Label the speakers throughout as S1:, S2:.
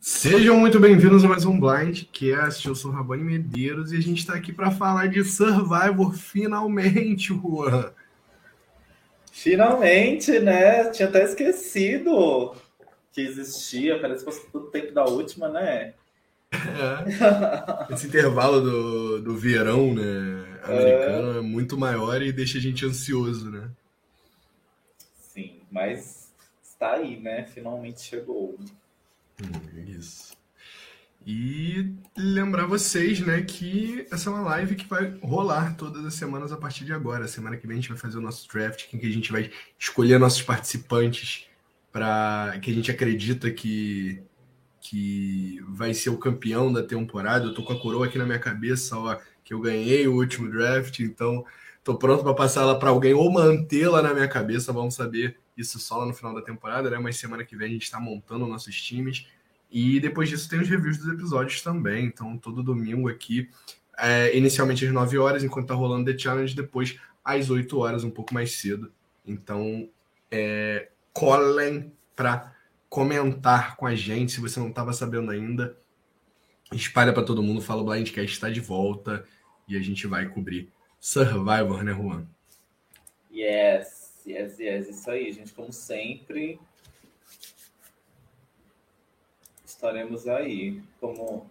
S1: Sejam muito bem-vindos a mais um Blindcast. Eu sou Rabani Medeiros e a gente está aqui para falar de Survivor finalmente, Juan.
S2: Finalmente, né? Tinha até esquecido que existia. Parece que fosse tudo tempo da última, né?
S1: É. Esse intervalo do, do verão, né, americano é. é muito maior e deixa a gente ansioso, né?
S2: Sim, mas está aí, né? Finalmente chegou.
S1: Hum, isso. E lembrar vocês, né, que essa é uma live que vai rolar todas as semanas a partir de agora. Semana que vem a gente vai fazer o nosso draft, em que a gente vai escolher nossos participantes para que a gente acredita que que vai ser o campeão da temporada. Eu tô com a coroa aqui na minha cabeça, ó, que eu ganhei o último draft, então tô pronto para passar ela para alguém ou mantê-la na minha cabeça. Vamos saber isso só lá no final da temporada, né? Mas semana que vem a gente está montando nossos times. E depois disso tem os reviews dos episódios também. Então, todo domingo aqui, é, inicialmente às 9 horas, enquanto tá rolando The Challenge, depois às 8 horas, um pouco mais cedo. Então, é, colhem para comentar com a gente se você não estava sabendo ainda. Espalha para todo mundo, fala o Blindcast está de volta e a gente vai cobrir Survivor, né, Juan?
S2: Yes. Yes, yes, isso aí, gente. Como sempre, estaremos aí. Como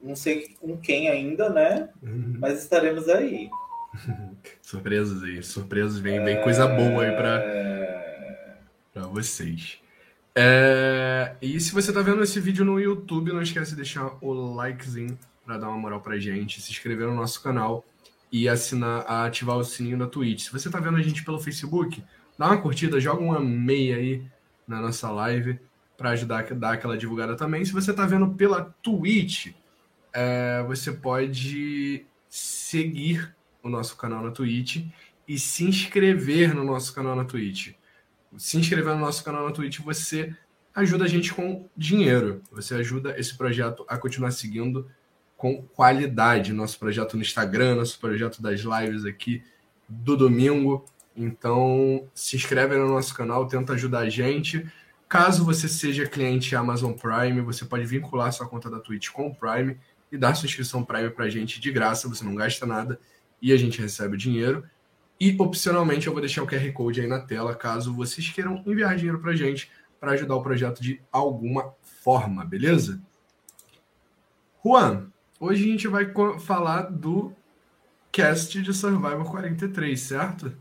S2: não sei com quem ainda, né? Uhum. Mas estaremos aí.
S1: surpresas aí, surpresas, vem, vem coisa boa aí para para vocês. É... E se você tá vendo esse vídeo no YouTube, não esquece de deixar o likezinho para dar uma moral pra gente, se inscrever no nosso canal e assinar, ativar o sininho da Twitch. Se você está vendo a gente pelo Facebook, dá uma curtida, joga uma meia aí na nossa live para ajudar a dar aquela divulgada também. Se você está vendo pela Twitch, é, você pode seguir o nosso canal na Twitch e se inscrever no nosso canal na Twitch. Se inscrever no nosso canal na Twitch, você ajuda a gente com dinheiro. Você ajuda esse projeto a continuar seguindo com qualidade. Nosso projeto no Instagram, nosso projeto das lives aqui do domingo. Então, se inscreve no nosso canal, tenta ajudar a gente. Caso você seja cliente Amazon Prime, você pode vincular sua conta da Twitch com o Prime e dar sua inscrição Prime para a gente de graça, você não gasta nada e a gente recebe o dinheiro. E, opcionalmente, eu vou deixar o QR Code aí na tela, caso vocês queiram enviar dinheiro para a gente para ajudar o projeto de alguma forma, beleza? Juan, Hoje a gente vai falar do cast de Survivor 43, certo?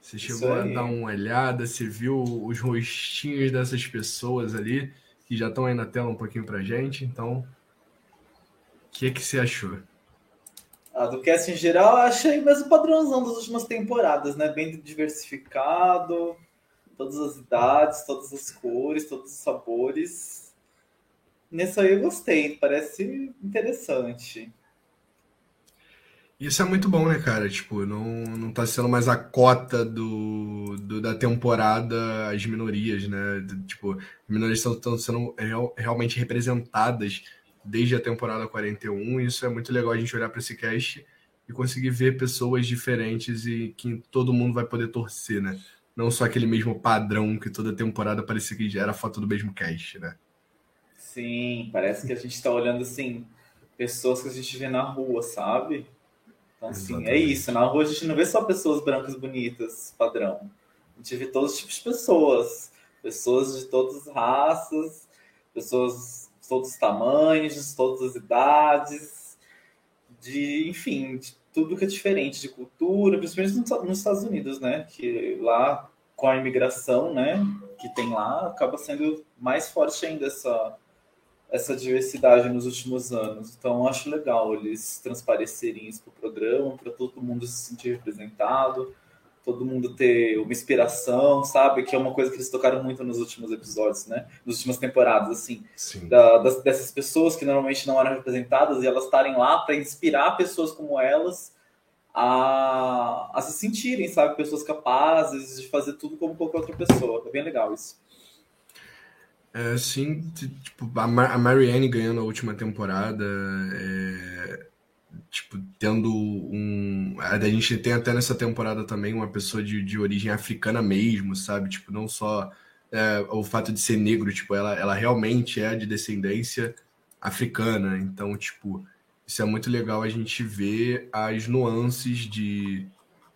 S1: Você chegou a dar uma olhada, você viu os rostinhos dessas pessoas ali, que já estão aí na tela um pouquinho pra gente, então. O que, que você achou?
S2: Ah, do cast em geral, achei mesmo padrãozão das últimas temporadas, né? Bem diversificado, todas as idades, todas as cores, todos os sabores. Nesse aí eu gostei, parece interessante.
S1: Isso é muito bom, né, cara? Tipo, não, não tá sendo mais a cota do, do da temporada as minorias, né? Tipo, as minorias estão sendo real, realmente representadas desde a temporada 41. E isso é muito legal a gente olhar para esse cast e conseguir ver pessoas diferentes e que todo mundo vai poder torcer, né? Não só aquele mesmo padrão que toda temporada parecia que era a foto do mesmo cast, né?
S2: Sim, parece que a gente está olhando assim, pessoas que a gente vê na rua, sabe? Então, assim, é isso. Na rua a gente não vê só pessoas brancas bonitas, padrão. A gente vê todos os tipos de pessoas. Pessoas de todas as raças, pessoas de todos os tamanhos, de todas as idades, de, enfim, de tudo que é diferente de cultura, principalmente nos Estados Unidos, né? Que lá, com a imigração, né, que tem lá, acaba sendo mais forte ainda essa essa diversidade nos últimos anos. Então, acho legal eles transparecerem isso para o programa, para todo mundo se sentir representado, todo mundo ter uma inspiração, sabe? Que é uma coisa que eles tocaram muito nos últimos episódios, né? Nas últimas temporadas, assim, da, das, dessas pessoas que normalmente não eram representadas e elas estarem lá para inspirar pessoas como elas a, a se sentirem, sabe? Pessoas capazes de fazer tudo como qualquer outra pessoa. É bem legal isso.
S1: É, sim, tipo, a, Marianne ganhando a última temporada, é, tipo, tendo um. A gente tem até nessa temporada também uma pessoa de, de origem africana mesmo, sabe? Tipo, não só é, o fato de ser negro, tipo, ela, ela realmente é de descendência africana. Então, tipo, isso é muito legal a gente ver as nuances de,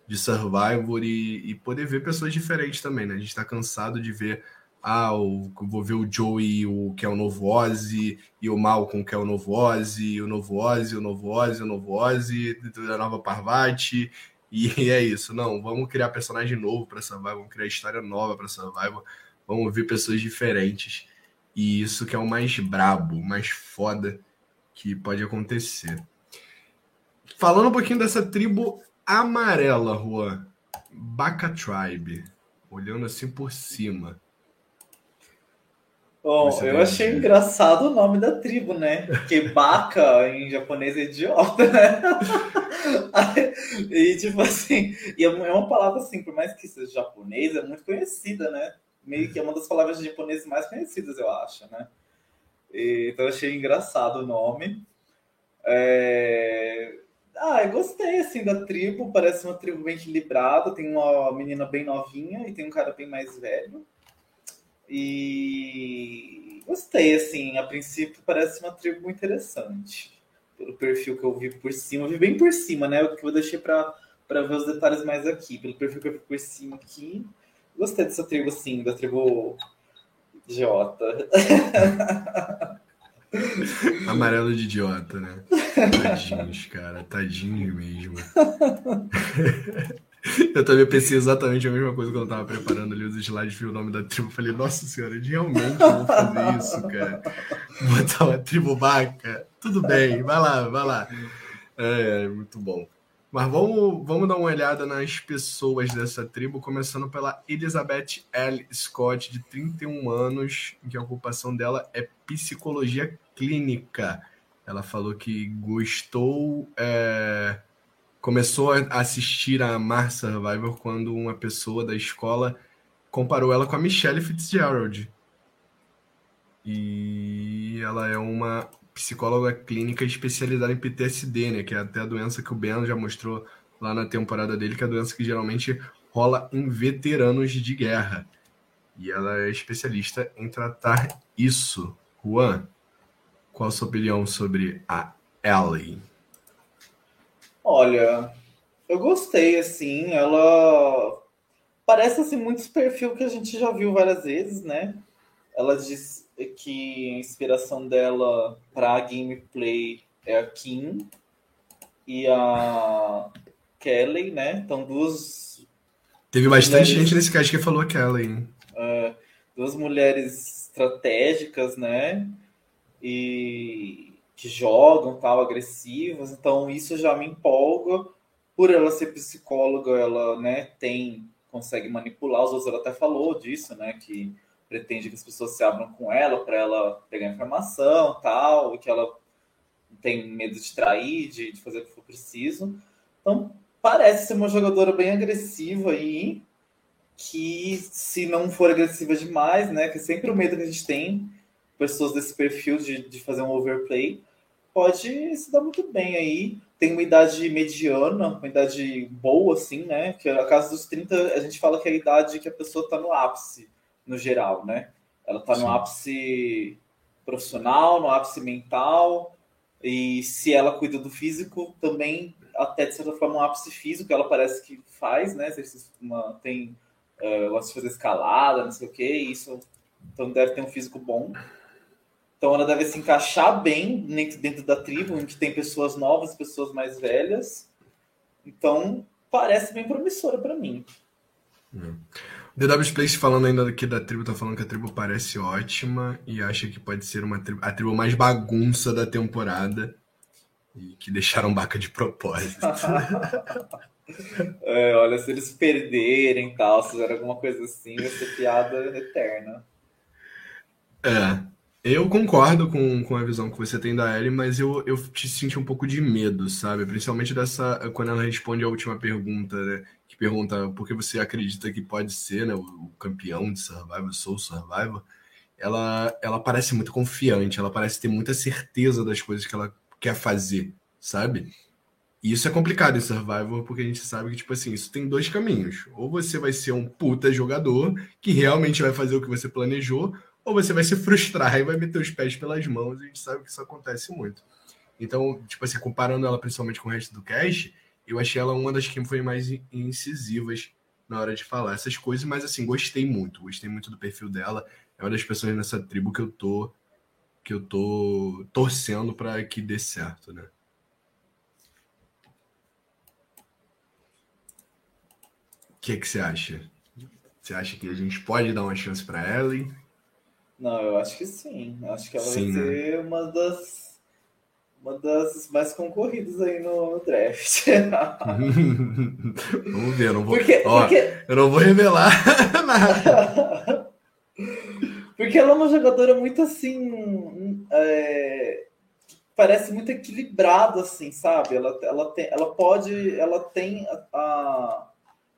S1: de Survivor e, e poder ver pessoas diferentes também, né? A gente tá cansado de ver ah, o, vou ver o Joey, o que é o novo Ozzy, e o Malcolm, que é o novo Ozzy, o novo Ozzy, o novo Ozzy, o novo Ozzy, da nova Parvati, e é isso. Não, vamos criar personagem novo para Survivor, vamos criar história nova para Survivor, vamos ver pessoas diferentes. E isso que é o mais brabo, o mais foda que pode acontecer. Falando um pouquinho dessa tribo amarela, Juan, Baka Tribe, olhando assim por cima.
S2: Bom, eu achei engraçado o nome da tribo, né? Porque Baka em japonês é idiota, né? e tipo assim, e é, é uma palavra assim, por mais que seja japonês, é muito conhecida, né? Meio que é uma das palavras japonesas mais conhecidas, eu acho, né? E, então eu achei engraçado o nome. É... Ah, eu gostei assim da tribo, parece uma tribo bem equilibrada, tem uma menina bem novinha e tem um cara bem mais velho. E gostei, assim, a princípio parece uma tribo interessante. Pelo perfil que eu vi por cima, eu vi bem por cima, né? O que eu deixei para ver os detalhes mais aqui. Pelo perfil que eu vi por cima aqui, gostei dessa tribo, assim, da tribo idiota.
S1: Amarelo de idiota, né? Tadinhos, cara, tadinhos mesmo. Eu também pensei exatamente a mesma coisa quando eu tava preparando ali os slides, vi o nome da tribo. Falei, nossa senhora, realmente vou fazer isso, cara. Botar uma tribo vaca. Tudo bem, vai lá, vai lá. É, muito bom. Mas vamos, vamos dar uma olhada nas pessoas dessa tribo, começando pela Elizabeth L. Scott, de 31 anos, que a ocupação dela é psicologia clínica. Ela falou que gostou. É começou a assistir a Mar Survivor quando uma pessoa da escola comparou ela com a Michelle Fitzgerald. E ela é uma psicóloga clínica especializada em PTSD, né? Que é até a doença que o Ben já mostrou lá na temporada dele, que é a doença que geralmente rola em veteranos de guerra. E ela é especialista em tratar isso. Juan, qual a sua opinião sobre a Ellie?
S2: Olha, eu gostei, assim, ela parece assim muitos perfil que a gente já viu várias vezes, né? Ela diz que a inspiração dela para gameplay é a Kim e a Kelly, né? Então duas
S1: Teve bastante mulheres, gente nesse cast que falou a Kelly.
S2: É, duas mulheres estratégicas, né? E que jogam, tal, agressivas. Então isso já me empolga. Por ela ser psicóloga, ela, né, tem consegue manipular os outros. Ela até falou disso, né, que pretende que as pessoas se abram com ela para ela pegar informação, tal, que ela tem medo de trair, de, de fazer o que for preciso. Então parece ser uma jogadora bem agressiva aí, que se não for agressiva demais, né, que é sempre o medo que a gente tem pessoas desse perfil de, de fazer um overplay, pode se dar muito bem aí. Tem uma idade mediana, uma idade boa, assim, né? Que a casa dos 30, a gente fala que é a idade que a pessoa está no ápice, no geral, né? Ela está no ápice profissional, no ápice mental, e se ela cuida do físico, também, até de certa forma, um ápice físico, ela parece que faz, né? Uma, tem, uh, gosta de fazer escalada, não sei o que, isso, então deve ter um físico bom. Então ela deve se encaixar bem dentro da tribo, onde tem pessoas novas, pessoas mais velhas. Então parece bem promissora para mim.
S1: Hum. The W Place falando ainda aqui da tribo, tá falando que a tribo parece ótima e acha que pode ser uma tribo, a tribo mais bagunça da temporada e que deixaram Baca de propósito.
S2: é, olha, se eles perderem tal, se fizer alguma coisa assim, vai ser piada eterna.
S1: É, eu concordo com, com a visão que você tem da Ellie, mas eu, eu te senti um pouco de medo, sabe? Principalmente dessa. Quando ela responde a última pergunta, né? Que pergunta por que você acredita que pode ser né, o, campeão de Survivor, Soul Survivor. Ela, ela parece muito confiante, ela parece ter muita certeza das coisas que ela quer fazer, sabe? E isso é complicado em Survivor, porque a gente sabe que, tipo assim, isso tem dois caminhos. Ou você vai ser um puta jogador que realmente vai fazer o que você planejou, ou você vai se frustrar e vai meter os pés pelas mãos, e a gente sabe que isso acontece muito. Então, tipo assim, comparando ela principalmente com o resto do cast, eu achei ela uma das que foi mais incisivas na hora de falar essas coisas, mas assim, gostei muito, gostei muito do perfil dela. É uma das pessoas nessa tribo que eu tô que eu tô torcendo para que dê certo, né? que, que você acha? Você acha que a gente pode dar uma chance para Ellie?
S2: Não, eu acho que sim. Acho que ela sim, vai né? ser uma das uma das mais concorridas aí no, no draft.
S1: Vamos ver, eu não vou. Porque, Ó, porque... Eu não vou revelar nada.
S2: porque ela é uma jogadora muito assim. É, parece muito equilibrada, assim, sabe? Ela, ela, tem, ela pode. Ela tem a, a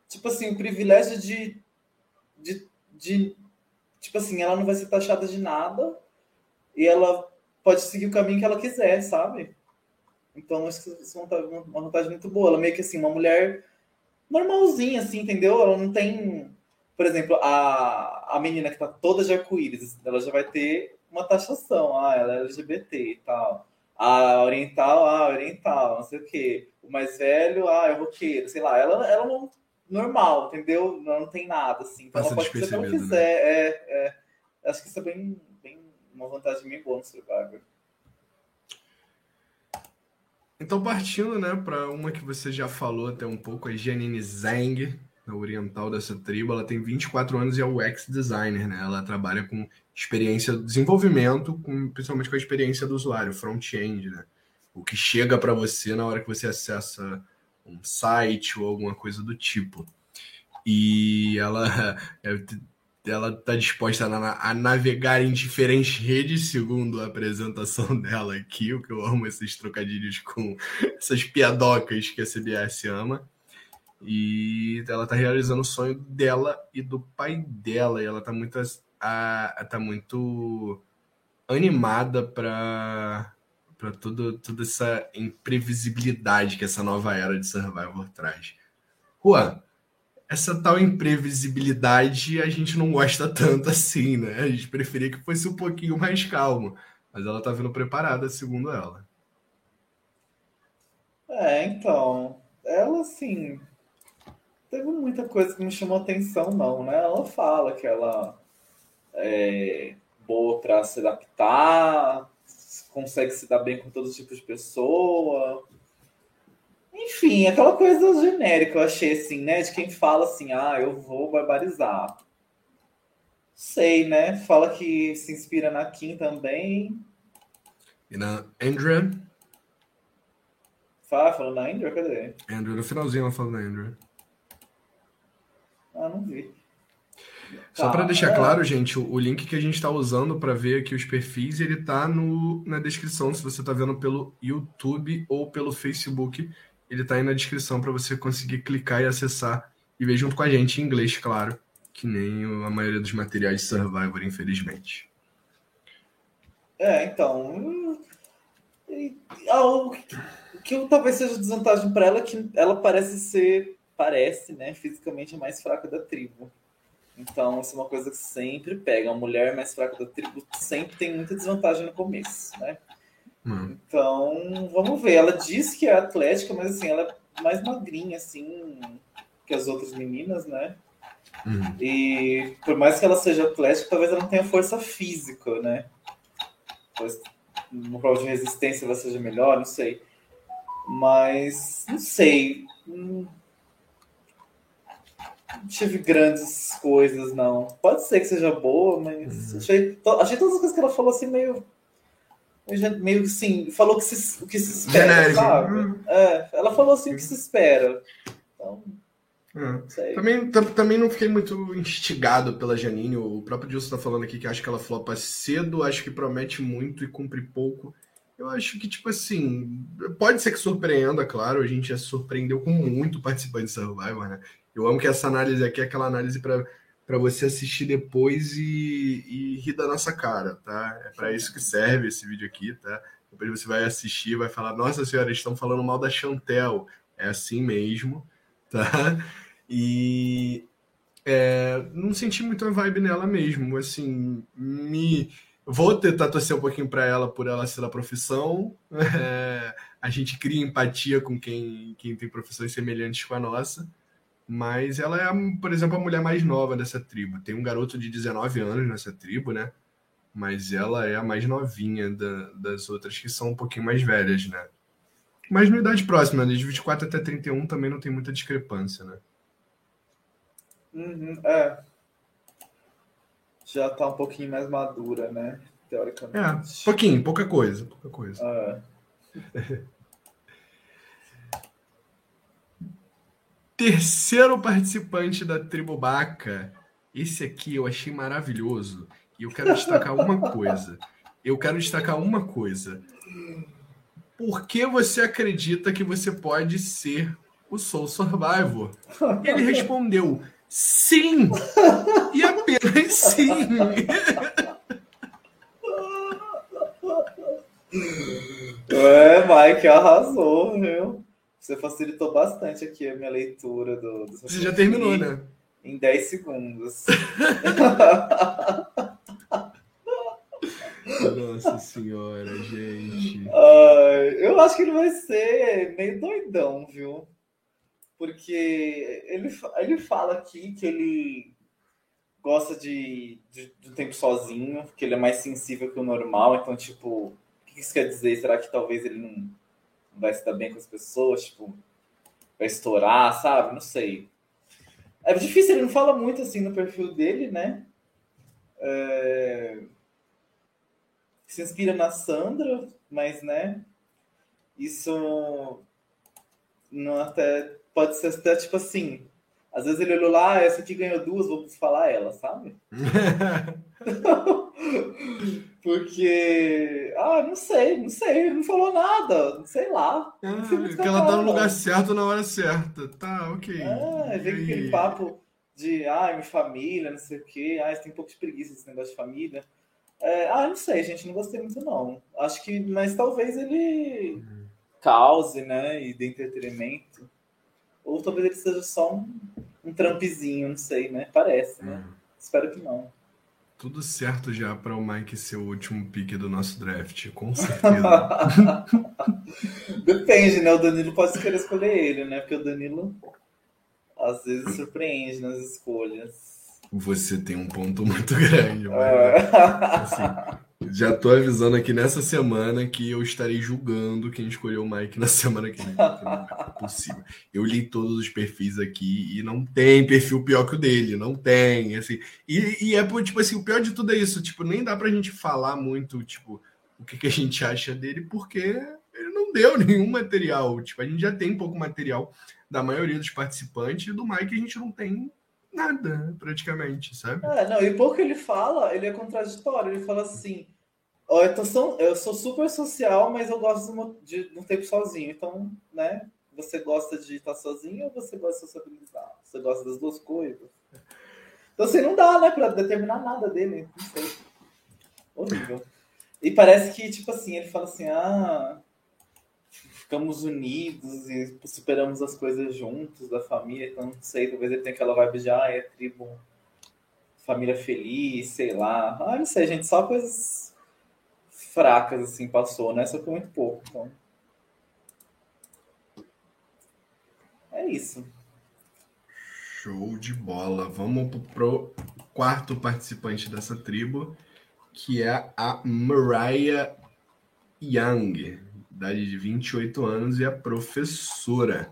S2: tipo assim, o privilégio de, de, de, tipo assim, ela não vai ser taxada de nada e ela pode seguir o caminho que ela quiser, sabe? Então, isso é uma vantagem muito boa. Ela é meio que assim, uma mulher normalzinha, assim, entendeu? Ela não tem. Por exemplo, a, a menina que tá toda de arco-íris, ela já vai ter uma taxação. Ah, ela é LGBT e tal. A oriental, ah, oriental, não sei o quê. O mais velho, ah, é roqueiro, sei lá. Ela, ela não normal, entendeu? Não tem nada, assim. Então ela pode fazer o que ela quiser. Né? É, é, acho que isso é bem, bem uma vantagem bem boa no Survivor.
S1: Então, partindo né, para uma que você já falou até um pouco, a Janine Zhang, a oriental dessa tribo, ela tem 24 anos e é UX designer, né? Ela trabalha com experiência, desenvolvimento, com, principalmente com a experiência do usuário, front-end, né? O que chega para você na hora que você acessa um site ou alguma coisa do tipo. E ela ela está disposta a, a, navegar em diferentes redes, segundo a apresentação dela aqui, o que eu amo esses trocadilhos com essas piadocas que a CBS ama. E ela está realizando o sonho dela e do pai dela, e ela está muito, tá muito animada para para toda essa imprevisibilidade que essa nova era de Survivor traz. Juan, essa tal imprevisibilidade a gente não gosta tanto assim, né? A gente preferia que fosse um pouquinho mais calmo, mas ela tá vindo preparada, segundo ela.
S2: É, então, ela assim, teve muita coisa que me chamou atenção, não, né? Ela fala que ela é boa para se adaptar, consegue se dar bem com todos os tipos de pessoa. Enfim, aquela coisa genérica, eu achei assim, né? De quem fala assim, ah, eu vou barbarizar. Sei, né? Fala que se inspira na Kim também.
S1: E na Andrea?
S2: Fala, falou na Andrea? Cadê?
S1: Andrea, no finalzinho ela fala na Andrea.
S2: Ah, não vi.
S1: Só para deixar claro, gente, o, o, link que a gente está usando para ver aqui os perfis, ele tá no, na descrição, se você está vendo pelo YouTube ou pelo Facebook, ele está aí na descrição para você conseguir clicar e acessar e ver junto com a gente em inglês, claro, que nem a maioria dos materiais de Survivor, infelizmente.
S2: É, então, algo que talvez seja desvantagem para ela é que ela parece ser, parece, né, fisicamente a mais fraca da tribo. Então, isso é uma coisa que sempre pega. A mulher mais fraca da tribo sempre tem muita desvantagem no começo, né? Hum. Então, vamos ver. Ela diz que é atlética, mas assim, ela é mais magrinha, assim, que as outras meninas, né? Hum. E por mais que ela seja atlética, talvez ela não tenha força física, né? Talvez no prova de resistência ela seja melhor, não sei. Mas, não sei. Hum, tive grandes coisas, não. Pode ser que seja boa, mas uhum. achei, achei todas as coisas que ela falou assim meio. Meio assim, falou que se, o que se espera, Genérico. sabe? Uhum. É, ela falou assim o que se espera. Então.
S1: É. Também, também não fiquei muito instigado pela Janine. O próprio Dilson tá falando aqui que acho que ela flopa cedo, acho que promete muito e cumpre pouco. Eu acho que, tipo assim, pode ser que surpreenda, claro. A gente já surpreendeu com muito participante de Survivor, né? Eu amo que essa análise aqui é aquela análise para você assistir depois e, e rir da nossa cara, tá? É para isso que serve esse vídeo aqui, tá? Depois você vai assistir vai falar: Nossa senhora, estão falando mal da Chantel. É assim mesmo, tá? E é, não senti muito a vibe nela mesmo. Assim, me. Vou tentar torcer um pouquinho para ela por ela ser da profissão. É, a gente cria empatia com quem, quem tem profissões semelhantes com a nossa. Mas ela é, por exemplo, a mulher mais nova dessa tribo. Tem um garoto de 19 anos nessa tribo, né? Mas ela é a mais novinha da, das outras, que são um pouquinho mais velhas, né? Mas na idade próxima, de 24 até 31, também não tem muita discrepância, né?
S2: Uhum, é. Já tá um pouquinho mais madura, né? Teoricamente.
S1: É, pouquinho, pouca coisa. Pouca coisa.
S2: É.
S1: Terceiro participante da tribo Baca. Esse aqui eu achei maravilhoso. E eu quero destacar uma coisa. Eu quero destacar uma coisa. Por que você acredita que você pode ser o Soul Survivor? Ele respondeu: sim! E apenas sim!
S2: É, Mike arrasou, viu? Você facilitou bastante aqui a minha leitura do. do
S1: você já terminou, né?
S2: Em 10 segundos.
S1: Nossa senhora, gente.
S2: Uh, eu acho que ele vai ser meio doidão, viu? Porque ele, ele fala aqui que ele gosta de, de, de tempo sozinho, que ele é mais sensível que o normal. Então, tipo, o que isso quer dizer? Será que talvez ele não vai se dar bem com as pessoas? Tipo, vai estourar, sabe? Não sei. É difícil, ele não fala muito assim no perfil dele, né? É se inspira na Sandra, mas, né, isso não até pode ser até tipo assim. Às vezes ele olhou lá, ah, essa aqui ganhou duas, vou falar ela, sabe? Porque, ah, não sei, não sei, não falou nada, sei lá.
S1: Ah, que ela tá no lugar certo na hora certa. Tá, ok.
S2: É, vem aquele papo de, ah, minha família, não sei o quê, ah, tem um pouco de preguiça desse negócio de família. É, ah, não sei, gente, não gostei muito não. Acho que, mas talvez ele uhum. cause, né, e dê entretenimento. Ou talvez ele seja só um, um trampzinho, não sei, né? Parece, né? Uhum. Espero que não.
S1: Tudo certo já para o Mike ser o último pique do nosso draft, com certeza.
S2: Depende, né? O Danilo pode querer escolher ele, né? Porque o Danilo às vezes surpreende nas escolhas.
S1: Você tem um ponto muito grande. Mas, é. assim, já tô avisando aqui nessa semana que eu estarei julgando quem escolheu o Mike na semana que vem. Não é possível. Eu li todos os perfis aqui e não tem perfil pior que o dele, não tem. Assim, e, e é tipo assim, o pior de tudo é isso. Tipo, nem dá pra gente falar muito, tipo, o que, que a gente acha dele, porque ele não deu nenhum material. Tipo, a gente já tem pouco material da maioria dos participantes, e do Mike a gente não tem nada, praticamente, sabe?
S2: É, não, e pouco ele fala, ele é contraditório. Ele fala assim: Ó, oh, eu, sou, eu sou super social, mas eu gosto de, de um tempo sozinho. Então, né? Você gosta de estar sozinho ou você gosta de sociabilizar? Você gosta das duas coisas? Então, assim, não dá, né, pra determinar nada dele. Não sei. Horrível. E parece que, tipo assim, ele fala assim: ah, ficamos unidos e superamos as coisas juntos da família. Então, não sei, talvez ele tenha aquela vibe de, ah, é tribo, família feliz, sei lá. Ah, não sei, gente, só coisas fracas, assim, passou, né? Só que muito pouco, então. É isso.
S1: Show de bola. Vamos pro quarto participante dessa tribo, que é a Mariah Young idade de 28 anos, e a professora.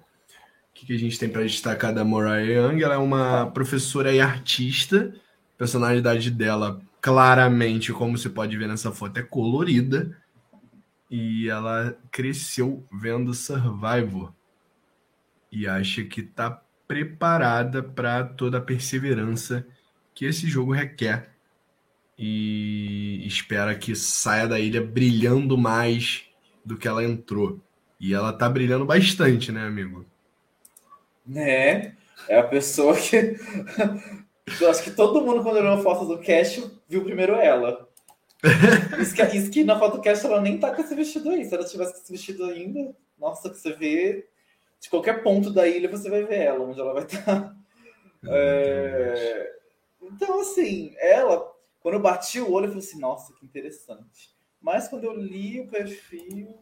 S1: O que, que a gente tem para destacar da Mariah Young? Ela é uma professora e artista. A personalidade dela, claramente, como você pode ver nessa foto, é colorida. E ela cresceu vendo Survivor. E acha que está preparada para toda a perseverança que esse jogo requer. E espera que saia da ilha brilhando mais do que ela entrou. E ela tá brilhando bastante, né, amigo?
S2: É, é a pessoa que. Eu acho que todo mundo, quando olhou a foto do Cash, viu primeiro ela. isso, que, isso que na podcast ela nem tá com esse vestido aí. Se ela tivesse com esse vestido ainda, nossa, que você vê de qualquer ponto da ilha você vai ver ela, onde ela vai estar. Tá. É... Então, assim, ela, quando eu bati o olho, eu falei assim, nossa, que interessante. Mas quando eu li o perfil,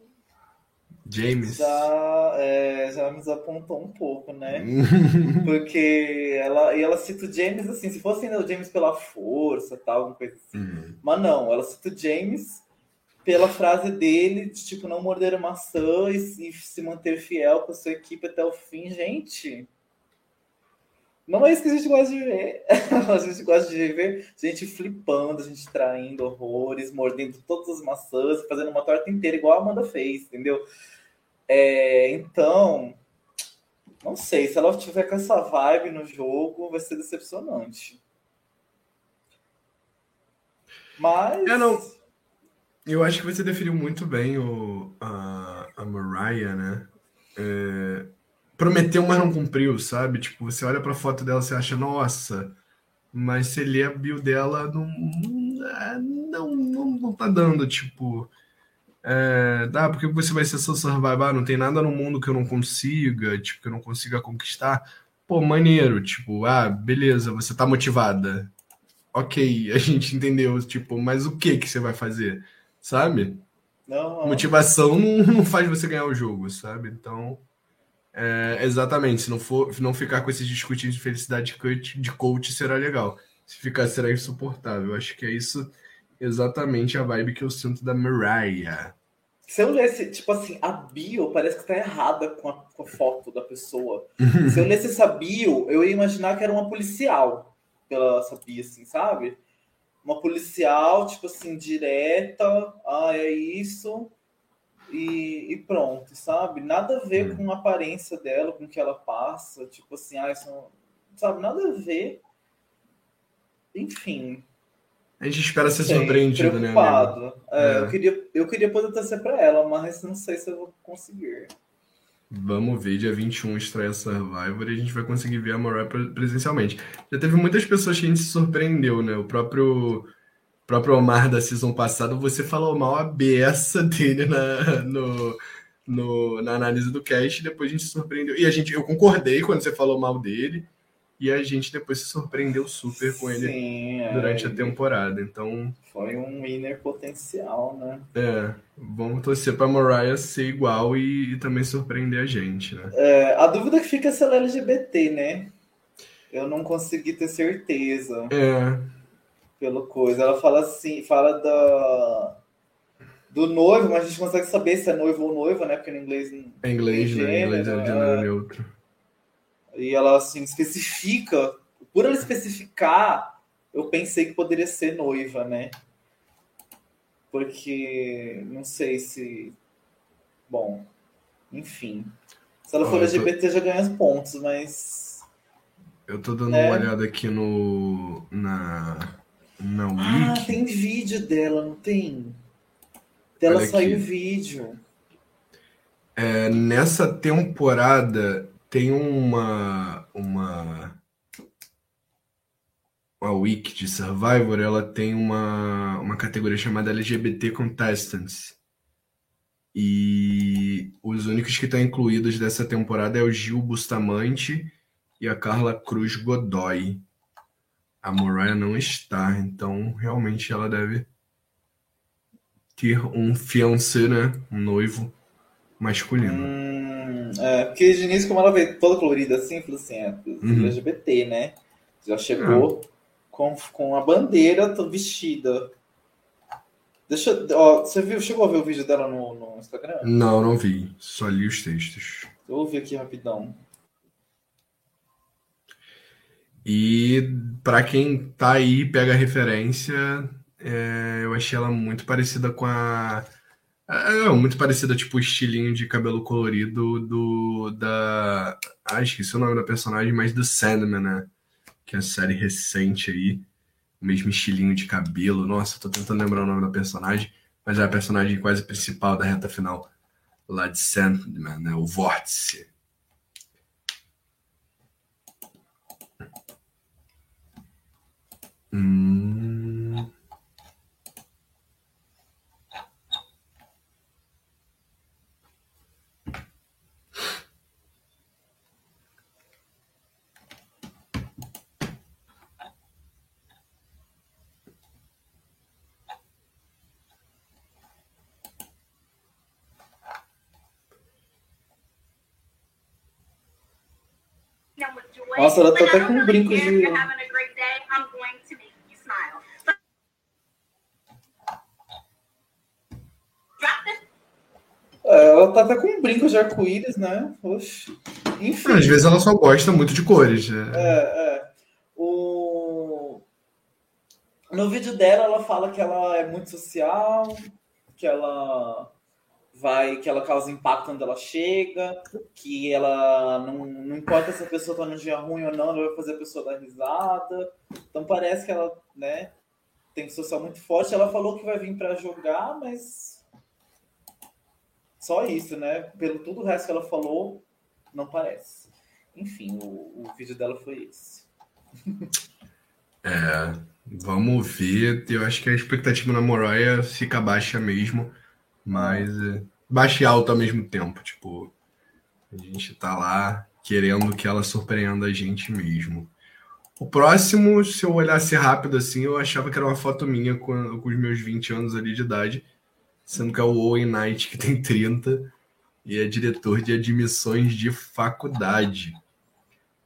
S1: James.
S2: Já, é, já nos apontou um pouco, né? Porque ela, e ela cita o James assim, se fosse ainda o James pela força, tal, alguma coisa assim. Uhum. Mas não, ela cita o James pela frase dele de tipo não morder maçã e, e se manter fiel com a sua equipe até o fim, gente. Não é isso que a gente gosta de ver. a gente gosta de ver gente flipando, gente traindo horrores, mordendo todas as maçãs, fazendo uma torta inteira, igual a Amanda fez, entendeu? É, então, não sei, se ela tiver com essa vibe no jogo, vai ser decepcionante. Mas.
S1: Eu, não, eu acho que você definiu muito bem o, a, a Mariah, né? É, prometeu, mas não cumpriu, sabe? Tipo, você olha pra foto dela e acha, nossa, mas se lê a bio dela, não, não, não, não tá dando, tipo. É, dá, porque você vai ser seu survival, não tem nada no mundo que eu não consiga, tipo, que eu não consiga conquistar. Pô, maneiro, tipo, ah, beleza, você tá motivada. Ok, a gente entendeu, tipo, mas o que que você vai fazer, sabe?
S2: Não,
S1: Motivação não, não faz você ganhar o jogo, sabe? Então, é, exatamente, se não for não ficar com esses discutinhos de felicidade de coach, será legal. Se ficar, será insuportável. Acho que é isso exatamente a vibe que eu sinto da Mariah.
S2: Se eu lesse, tipo assim, a bio parece que tá errada com a, com a foto da pessoa. Se eu lesse essa bio, eu ia imaginar que era uma policial pela essa bio, assim, sabe? Uma policial, tipo assim, direta, ah, é isso, e, e pronto, sabe? Nada a ver hum. com a aparência dela, com o que ela passa, tipo assim, ah, isso, sabe? Nada a ver. Enfim,
S1: a gente espera ser Sei, surpreendido,
S2: né? Amigo? É, é. Eu, queria, eu queria poder torcer para ela, mas não sei se eu vou conseguir.
S1: Vamos ver, dia 21 estreia Survivor e a gente vai conseguir ver a Mariah presencialmente. Já teve muitas pessoas que a gente se surpreendeu, né? O próprio, próprio Omar da season passada, você falou mal a beça dele na, no, no, na análise do cast, depois a gente se surpreendeu. E a gente, eu concordei quando você falou mal dele e a gente depois se surpreendeu super com ele Sim, é, durante é, a temporada. Então.
S2: Foi um winner potencial, né?
S1: É, vamos torcer pra Mariah ser igual e, e também surpreender a gente, né?
S2: É, a dúvida que fica é se ela é LGBT, né? Eu não consegui ter certeza.
S1: É.
S2: Pelo coisa. Ela fala assim, fala da. Do noivo, mas a gente consegue saber se é noivo ou noiva, né? Porque no inglês.
S1: É inglês, né? Em inglês é gênero neutro.
S2: E ela assim especifica, por ela especificar, eu pensei que poderia ser noiva, né? Porque não sei se. Bom, enfim. Se ela for LGBT, tô... já ganha os pontos, mas.
S1: Eu tô dando é. uma olhada aqui no. na. Na
S2: ah, Wiki. Tem vídeo dela, não tem? Dela saiu vídeo.
S1: É, nessa temporada, tem uma uma a wiki de Survivor, ela tem uma, uma categoria chamada LGBT Contestants. E os únicos que estão incluídos dessa temporada é o Gil Bustamante e a Carla Cruz Godoy. A Mariah não está, então realmente ela deve ter um fiancé, né? Um noivo masculino.
S2: Hum. É, porque de início, como ela veio toda colorida assim, falou assim, é uhum. LGBT, né? Já chegou com, com a bandeira vestida. Deixa, ó, você viu, chegou a ver o vídeo dela no, no Instagram?
S1: Não, não vi. Só li os textos.
S2: Eu vou ver aqui rapidão.
S1: E para quem tá aí, pega a referência, é, eu achei ela muito parecida com a é, é, muito parecida, tipo, o estilinho de cabelo colorido do. da. Ah, esqueci o nome da personagem, mas do Sandman, né? Que é a série recente aí. O mesmo estilinho de cabelo. Nossa, tô tentando lembrar o nome da personagem, mas é a personagem quase principal da reta final lá de Sandman, né? O Vórtice.
S2: Nossa, ela tá até com um brinco de. Ela tá até com um brinco de arco-íris, né? Oxi.
S1: Enfim. Às vezes ela só gosta muito de cores.
S2: Né? É, é. O... No vídeo dela, ela fala que ela é muito social, que ela vai, que ela causa impacto onde ela chega, que ela não, não importa se a pessoa tá num dia ruim ou não, ela vai fazer a pessoa dar risada. Então parece que ela, né, tem social muito forte. Ela falou que vai vir para jogar, mas só isso, né? Pelo tudo o resto que ela falou, não parece. Enfim, o, o vídeo dela foi esse.
S1: É, vamos ver. Eu acho que a expectativa na Moroia fica baixa mesmo, mas é, baixa e alta ao mesmo tempo. Tipo, a gente tá lá querendo que ela surpreenda a gente mesmo. O próximo, se eu olhasse rápido assim, eu achava que era uma foto minha com, com os meus 20 anos ali de idade sendo que é o Owen Knight, que tem 30, e é diretor de admissões de faculdade.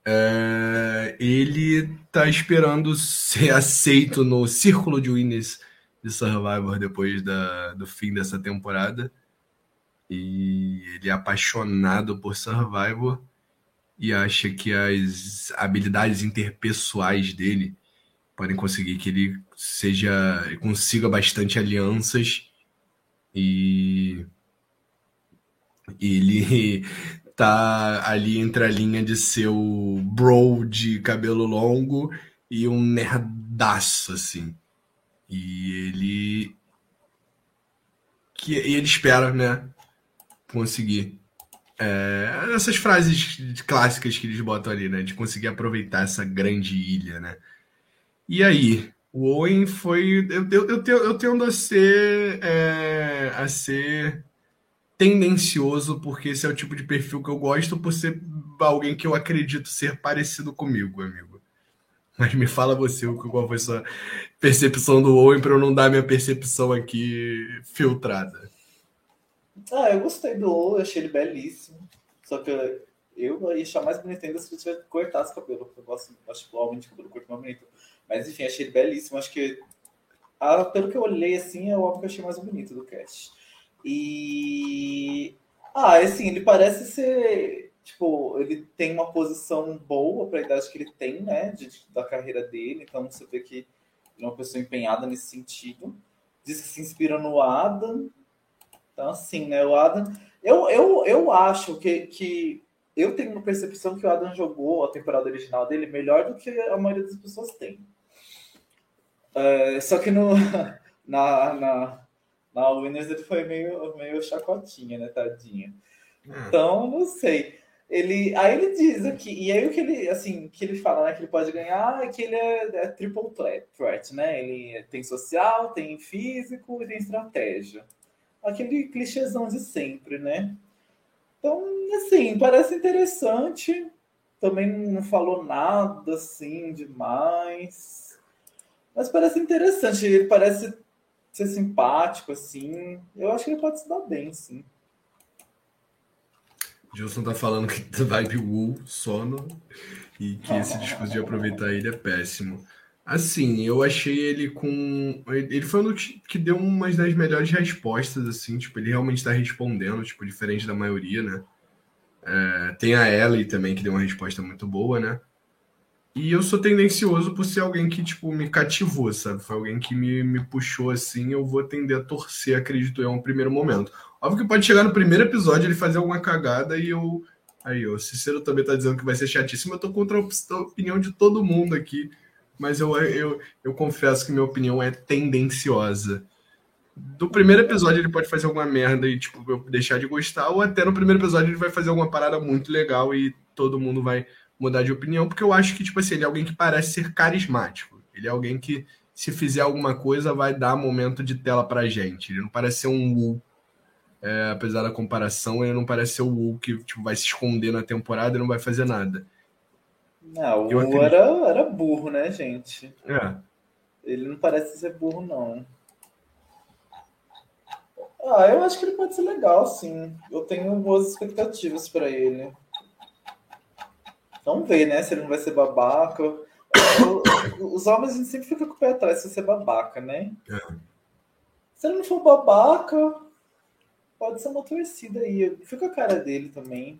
S1: É, ele está esperando ser aceito no círculo de winners de Survivor depois da, do fim dessa temporada. E ele é apaixonado por Survivor e acha que as habilidades interpessoais dele podem conseguir que ele seja consiga bastante alianças e ele tá ali entre a linha de ser o bro de cabelo longo e um nerdaço, assim. E ele. Que, e ele espera, né? Conseguir. É, essas frases clássicas que eles botam ali, né? De conseguir aproveitar essa grande ilha, né? E aí? O Owen foi. Eu, eu, eu, eu tendo a ser. É, a ser tendencioso, porque esse é o tipo de perfil que eu gosto, por ser alguém que eu acredito ser parecido comigo, amigo. Mas me fala você qual foi sua percepção do Owen para eu não dar minha percepção aqui filtrada.
S2: Ah, eu gostei do Owen, achei ele belíssimo. Só que eu ia achar mais bonito ainda se ele tivesse cortado o cabelo. Eu gosto, acho que o homem de cabelo curto mais bonito. Mas enfim, achei ele belíssimo. Acho que, ah, pelo que eu olhei, assim, é o álbum que eu achei mais bonito do cast. E. Ah, assim, ele parece ser. Tipo, ele tem uma posição boa para a idade que ele tem, né? De, da carreira dele. Então você vê que ele é uma pessoa empenhada nesse sentido. Diz que se inspira no Adam. Então, assim, né? O Adam. Eu, eu, eu acho que, que eu tenho uma percepção que o Adam jogou a temporada original dele melhor do que a maioria das pessoas tem. É, só que no, na, na, na Winners ele foi meio, meio chacotinha, né, tadinha. Hum. Então, não sei. Ele, aí ele diz aqui, e aí o que ele, assim, que ele fala, né, que ele pode ganhar é que ele é, é triple threat, né? Ele tem social, tem físico e tem estratégia. Aquele clichêzão de sempre, né? Então, assim, parece interessante. Também não falou nada, assim, demais. Mas parece interessante, ele parece ser simpático, assim. Eu acho que ele pode se dar bem, sim.
S1: Gilson tá falando que vibe Wu, sono, e que esse discurso de aproveitar ele é péssimo. Assim, eu achei ele com. Ele foi um que deu umas das melhores respostas, assim, tipo, ele realmente tá respondendo, tipo, diferente da maioria, né? É, tem a Ellie também, que deu uma resposta muito boa, né? E eu sou tendencioso por ser alguém que, tipo, me cativou, sabe? Foi alguém que me, me puxou assim, eu vou tender a torcer, acredito eu, um primeiro momento. Óbvio que pode chegar no primeiro episódio ele fazer alguma cagada e eu. Aí, o Cicero também tá dizendo que vai ser chatíssimo. Eu tô contra a opinião de todo mundo aqui, mas eu, eu, eu confesso que minha opinião é tendenciosa. Do primeiro episódio ele pode fazer alguma merda e, tipo, eu deixar de gostar, ou até no primeiro episódio ele vai fazer alguma parada muito legal e todo mundo vai mudar de opinião, porque eu acho que, tipo assim, ele é alguém que parece ser carismático. Ele é alguém que, se fizer alguma coisa, vai dar momento de tela pra gente. Ele não parece ser um Wu. É, apesar da comparação, ele não parece ser o Wu que tipo, vai se esconder na temporada e não vai fazer nada.
S2: Não, o Wu era, era burro, né, gente? É. Ele não parece ser burro, não. Ah, eu acho que ele pode ser legal, sim. Eu tenho boas expectativas para ele. Vamos ver, né? Se ele não vai ser babaca. Os homens a gente sempre fica com o pé atrás se ser babaca, né? É. Se ele não for babaca, pode ser uma torcida aí. Fica a cara dele também.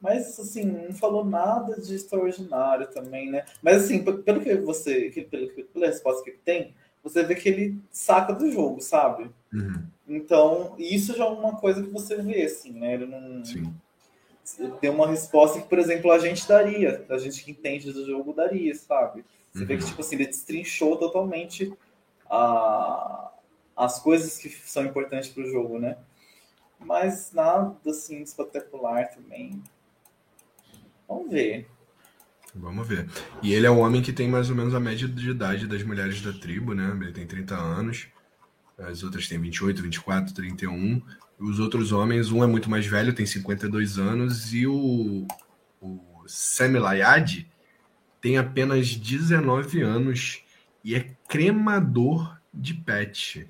S2: Mas, assim, não falou nada de extraordinário também, né? Mas, assim, pelo que você, pelo, pela resposta que ele tem, você vê que ele saca do jogo, sabe? Uhum. Então, isso já é uma coisa que você vê, assim, né? Ele não. Sim. Tem uma resposta que, por exemplo, a gente daria, a gente que entende do jogo daria, sabe? Você uhum. vê que, uhum. tipo assim, ele destrinchou totalmente a, as coisas que são importantes para o jogo, né? Mas nada, assim, espetacular também. Vamos ver.
S1: Vamos ver. E ele é um homem que tem mais ou menos a média de idade das mulheres da tribo, né? Ele tem 30 anos. As outras têm 28, 24, 31. Os outros homens, um é muito mais velho, tem 52 anos, e o, o Sami Layad tem apenas 19 anos e é cremador de pet.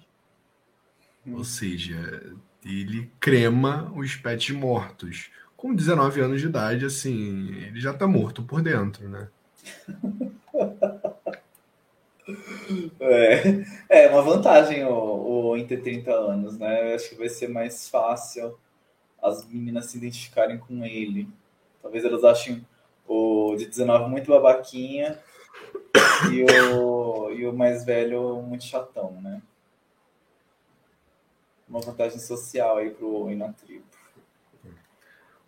S1: Hum. Ou seja, ele crema os pets mortos com 19 anos de idade, assim, ele já tá morto por dentro, né?
S2: É, é uma vantagem o, o em ter 30 anos, né? Eu acho que vai ser mais fácil as meninas se identificarem com ele. Talvez elas achem o de 19 muito babaquinha e o, e o mais velho muito chatão, né? Uma vantagem social aí pro Inatribo.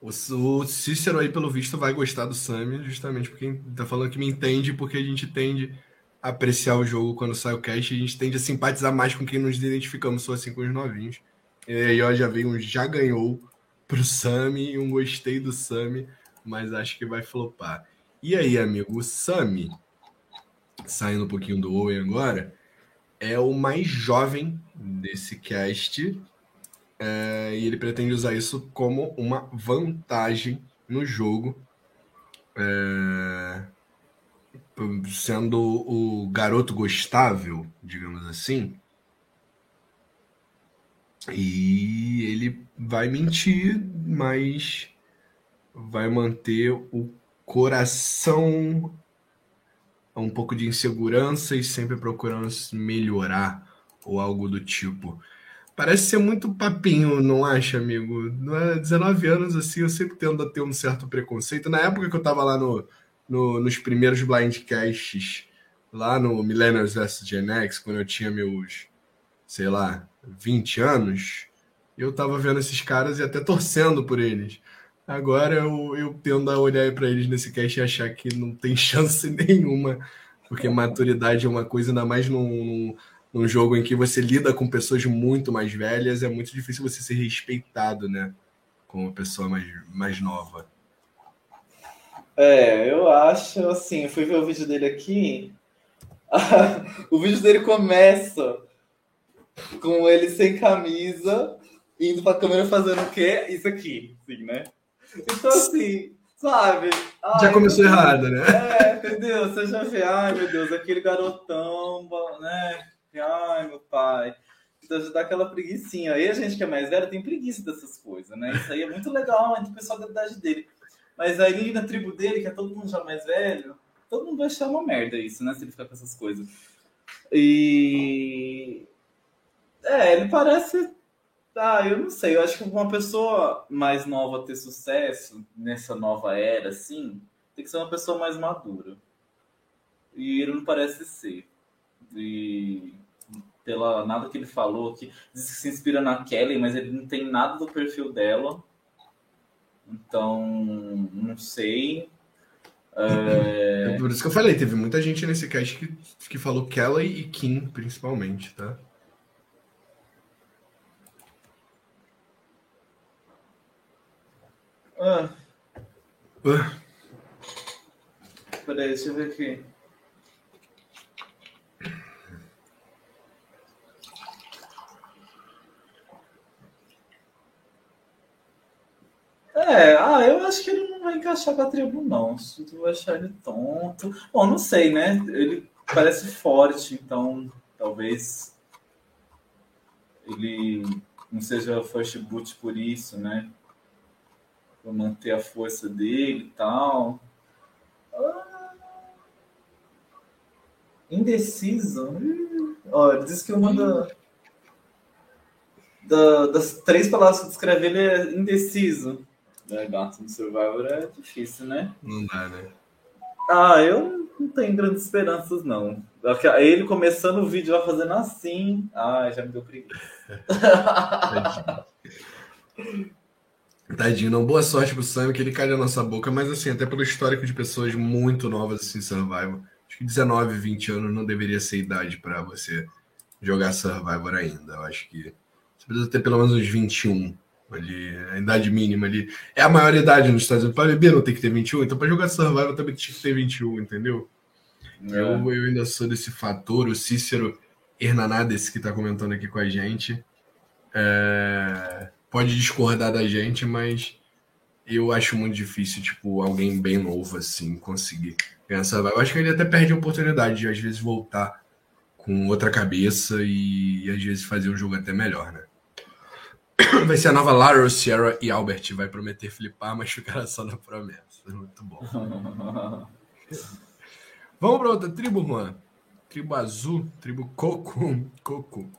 S1: O, Cícero aí, pelo visto, vai gostar do Sami, justamente porque tá falando que me entende, porque a gente tende a apreciar o jogo quando sai o cast, a gente tende a simpatizar mais com quem nos identificamos, só assim com os novinhos. E aí, ó, já veio um já ganhou pro Sami um gostei do Sami, mas acho que vai flopar. E aí, amigo, o Sami, saindo um pouquinho do Owen agora, é o mais jovem desse cast é, e ele pretende usar isso como uma vantagem no jogo, é, sendo o garoto gostável, digamos assim. E ele vai mentir, mas vai manter o coração um pouco de insegurança e sempre procurando melhorar ou algo do tipo. Parece ser muito papinho, não acha, amigo? Não é 19 anos assim, eu sempre tendo a ter um certo preconceito. Na época que eu tava lá no, no nos primeiros blindcasts, lá no Millennials vs Gen X, quando eu tinha meus, sei lá, 20 anos, eu tava vendo esses caras e até torcendo por eles. Agora eu, eu tendo a olhar para eles nesse cast e achar que não tem chance nenhuma, porque maturidade é uma coisa, ainda mais num, num jogo em que você lida com pessoas muito mais velhas, é muito difícil você ser respeitado, né? Com uma pessoa mais, mais nova.
S2: É, eu acho assim, eu fui ver o vídeo dele aqui. o vídeo dele começa com ele sem camisa, indo pra câmera fazendo o quê? Isso aqui, assim, né? Então, assim, sabe?
S1: Ai, já começou errado, né?
S2: É, entendeu? Você já vê, ai meu Deus, aquele garotão, né? Ai, meu pai. Então já dá aquela preguiçinha. Aí a gente que é mais velho tem preguiça dessas coisas, né? Isso aí é muito legal entre o pessoal da idade dele. Mas aí na tribo dele, que é todo mundo já mais velho, todo mundo vai achar uma merda isso, né? Se ele ficar com essas coisas. E. É, ele parece. Ah, eu não sei. Eu acho que uma pessoa mais nova ter sucesso nessa nova era, assim, tem que ser uma pessoa mais madura. E ele não parece ser. E pela nada que ele falou, que diz que se inspira na Kelly, mas ele não tem nada do perfil dela. Então, não sei.
S1: É... é por isso que eu falei, teve muita gente nesse cast que, que falou Kelly e Kim, principalmente, tá?
S2: Ah. ah. Peraí, deixa eu ver aqui. É, ah, eu acho que ele não vai encaixar com a tribo, não. Tu vai achar ele tonto. Bom, não sei, né? Ele parece forte, então talvez ele não seja first boot por isso, né? Pra manter a força dele e tal. Ah, indeciso. Ó, ele disse que uma da, da, das três palavras que descreve ele é indeciso. Gato no Survivor é difícil, né?
S1: Não dá, né?
S2: Ah, eu não tenho grandes esperanças, não. Ele começando o vídeo lá fazendo assim. Ah, já me deu preguiça.
S1: Tadinho, não. Boa sorte pro Sam, que ele cai na nossa boca, mas assim, até pelo histórico de pessoas muito novas assim, Survival. Acho que 19, 20 anos não deveria ser idade para você jogar Survivor ainda. Eu acho que você precisa ter pelo menos uns 21 ali, a idade mínima ali. É a maior idade nos Estados Unidos. Para beber não tem que ter 21, então para jogar Survivor também tinha que ter 21, entendeu? É. Eu, eu ainda sou desse fator. O Cícero Hernanades, que está comentando aqui com a gente, é pode discordar da gente, mas eu acho muito difícil, tipo, alguém bem novo assim conseguir ganhar vaga. Eu acho que ele até perde a oportunidade de às vezes voltar com outra cabeça e, e às vezes fazer um jogo até melhor, né? Vai ser a nova Lara, Sierra e Albert. Vai prometer flipar, mas ficará só na promessa. Muito bom. Vamos para outra tribo, Juan. Tribo azul, tribo coco. Coco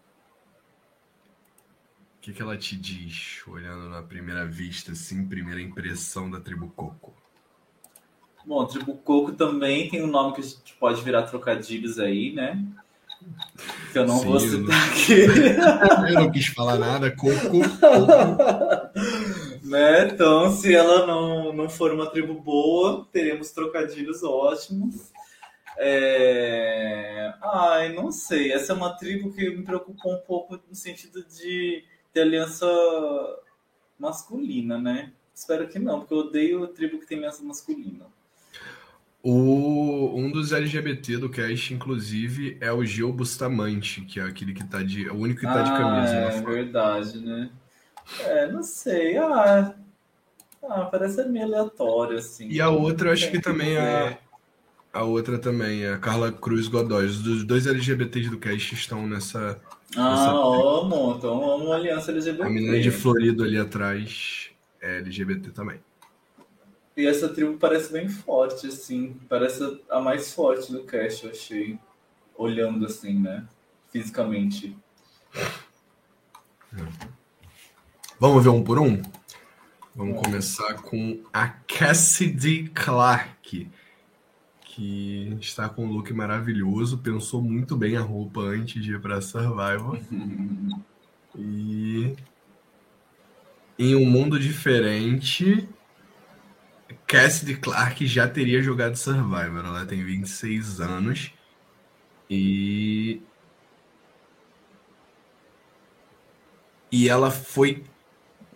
S1: que, que ela te diz, olhando na primeira vista, assim, primeira impressão da tribo Coco?
S2: Bom, a tribo Coco também tem um nome que a gente pode virar trocadilhos aí, né? Que eu não Sim, vou citar eu
S1: aqui. eu não quis falar nada, Coco.
S2: Né? Então, se ela não, não for uma tribo boa, teremos trocadilhos ótimos. É... Ai, não sei. Essa é uma tribo que me preocupou um pouco no sentido de ter aliança masculina, né? Espero que não, porque eu odeio tribo que tem aliança masculina.
S1: O, um dos LGBT do cast, inclusive, é o Gil Bustamante, que é aquele que tá de. o único que tá de camisa.
S2: Ah, é verdade, né? É, não sei. Ah, ah, parece meio aleatório, assim.
S1: E a outra, eu acho que, que também é. A outra também é a Carla Cruz Godoy. Os dois LGBTs do cast estão nessa,
S2: ah, amo. Então amo a aliança LGBT.
S1: A menina de Florido ali atrás é LGBT também.
S2: E essa tribo parece bem forte, assim. Parece a mais forte do cast, eu achei. Olhando assim, né? Fisicamente.
S1: Vamos ver um por um? Vamos começar com a Cassidy Clark que está com um look maravilhoso, pensou muito bem a roupa antes de ir para Survival. e em um mundo diferente, Cassidy Clark já teria jogado Survivor. Ela tem 26 anos e e ela foi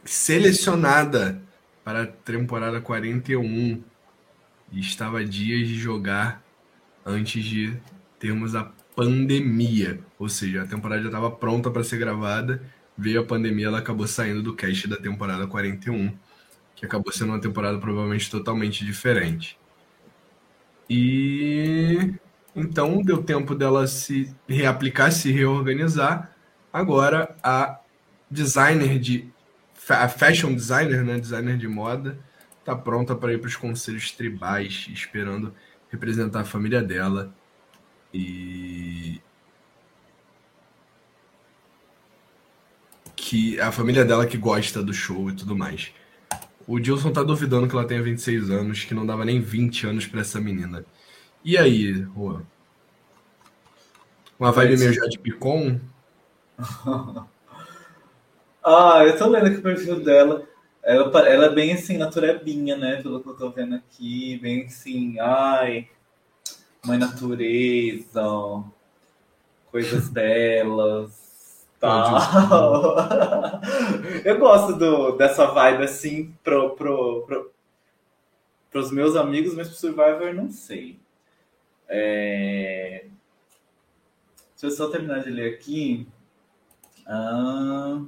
S1: selecionada para a temporada 41 e estava dias de jogar antes de termos a pandemia. Ou seja, a temporada já estava pronta para ser gravada, veio a pandemia, ela acabou saindo do cast da temporada 41, acabou sendo uma temporada provavelmente totalmente diferente. E então deu tempo dela se reaplicar, se reorganizar. Agora a designer de a fashion designer, né, designer de moda, está pronta para ir para os conselhos tribais, esperando representar a família dela. E. Que a família dela que gosta do show e tudo mais. O Dilson tá duvidando que ela tenha 26 anos, que não dava nem 20 anos para essa menina. E aí, Juan? Uma vibe meio já de Picon?
S2: ah, eu tô lendo aqui o perfil dela. Ela, ela é bem assim, naturebinha, né? Pelo que eu tô vendo aqui, bem assim, ai, mãe natureza, coisas belas, tal. eu gosto do, dessa vibe assim pro, pro, pro, pros meus amigos, mas pro Survivor não sei. É... Deixa eu só terminar de ler aqui. Ah...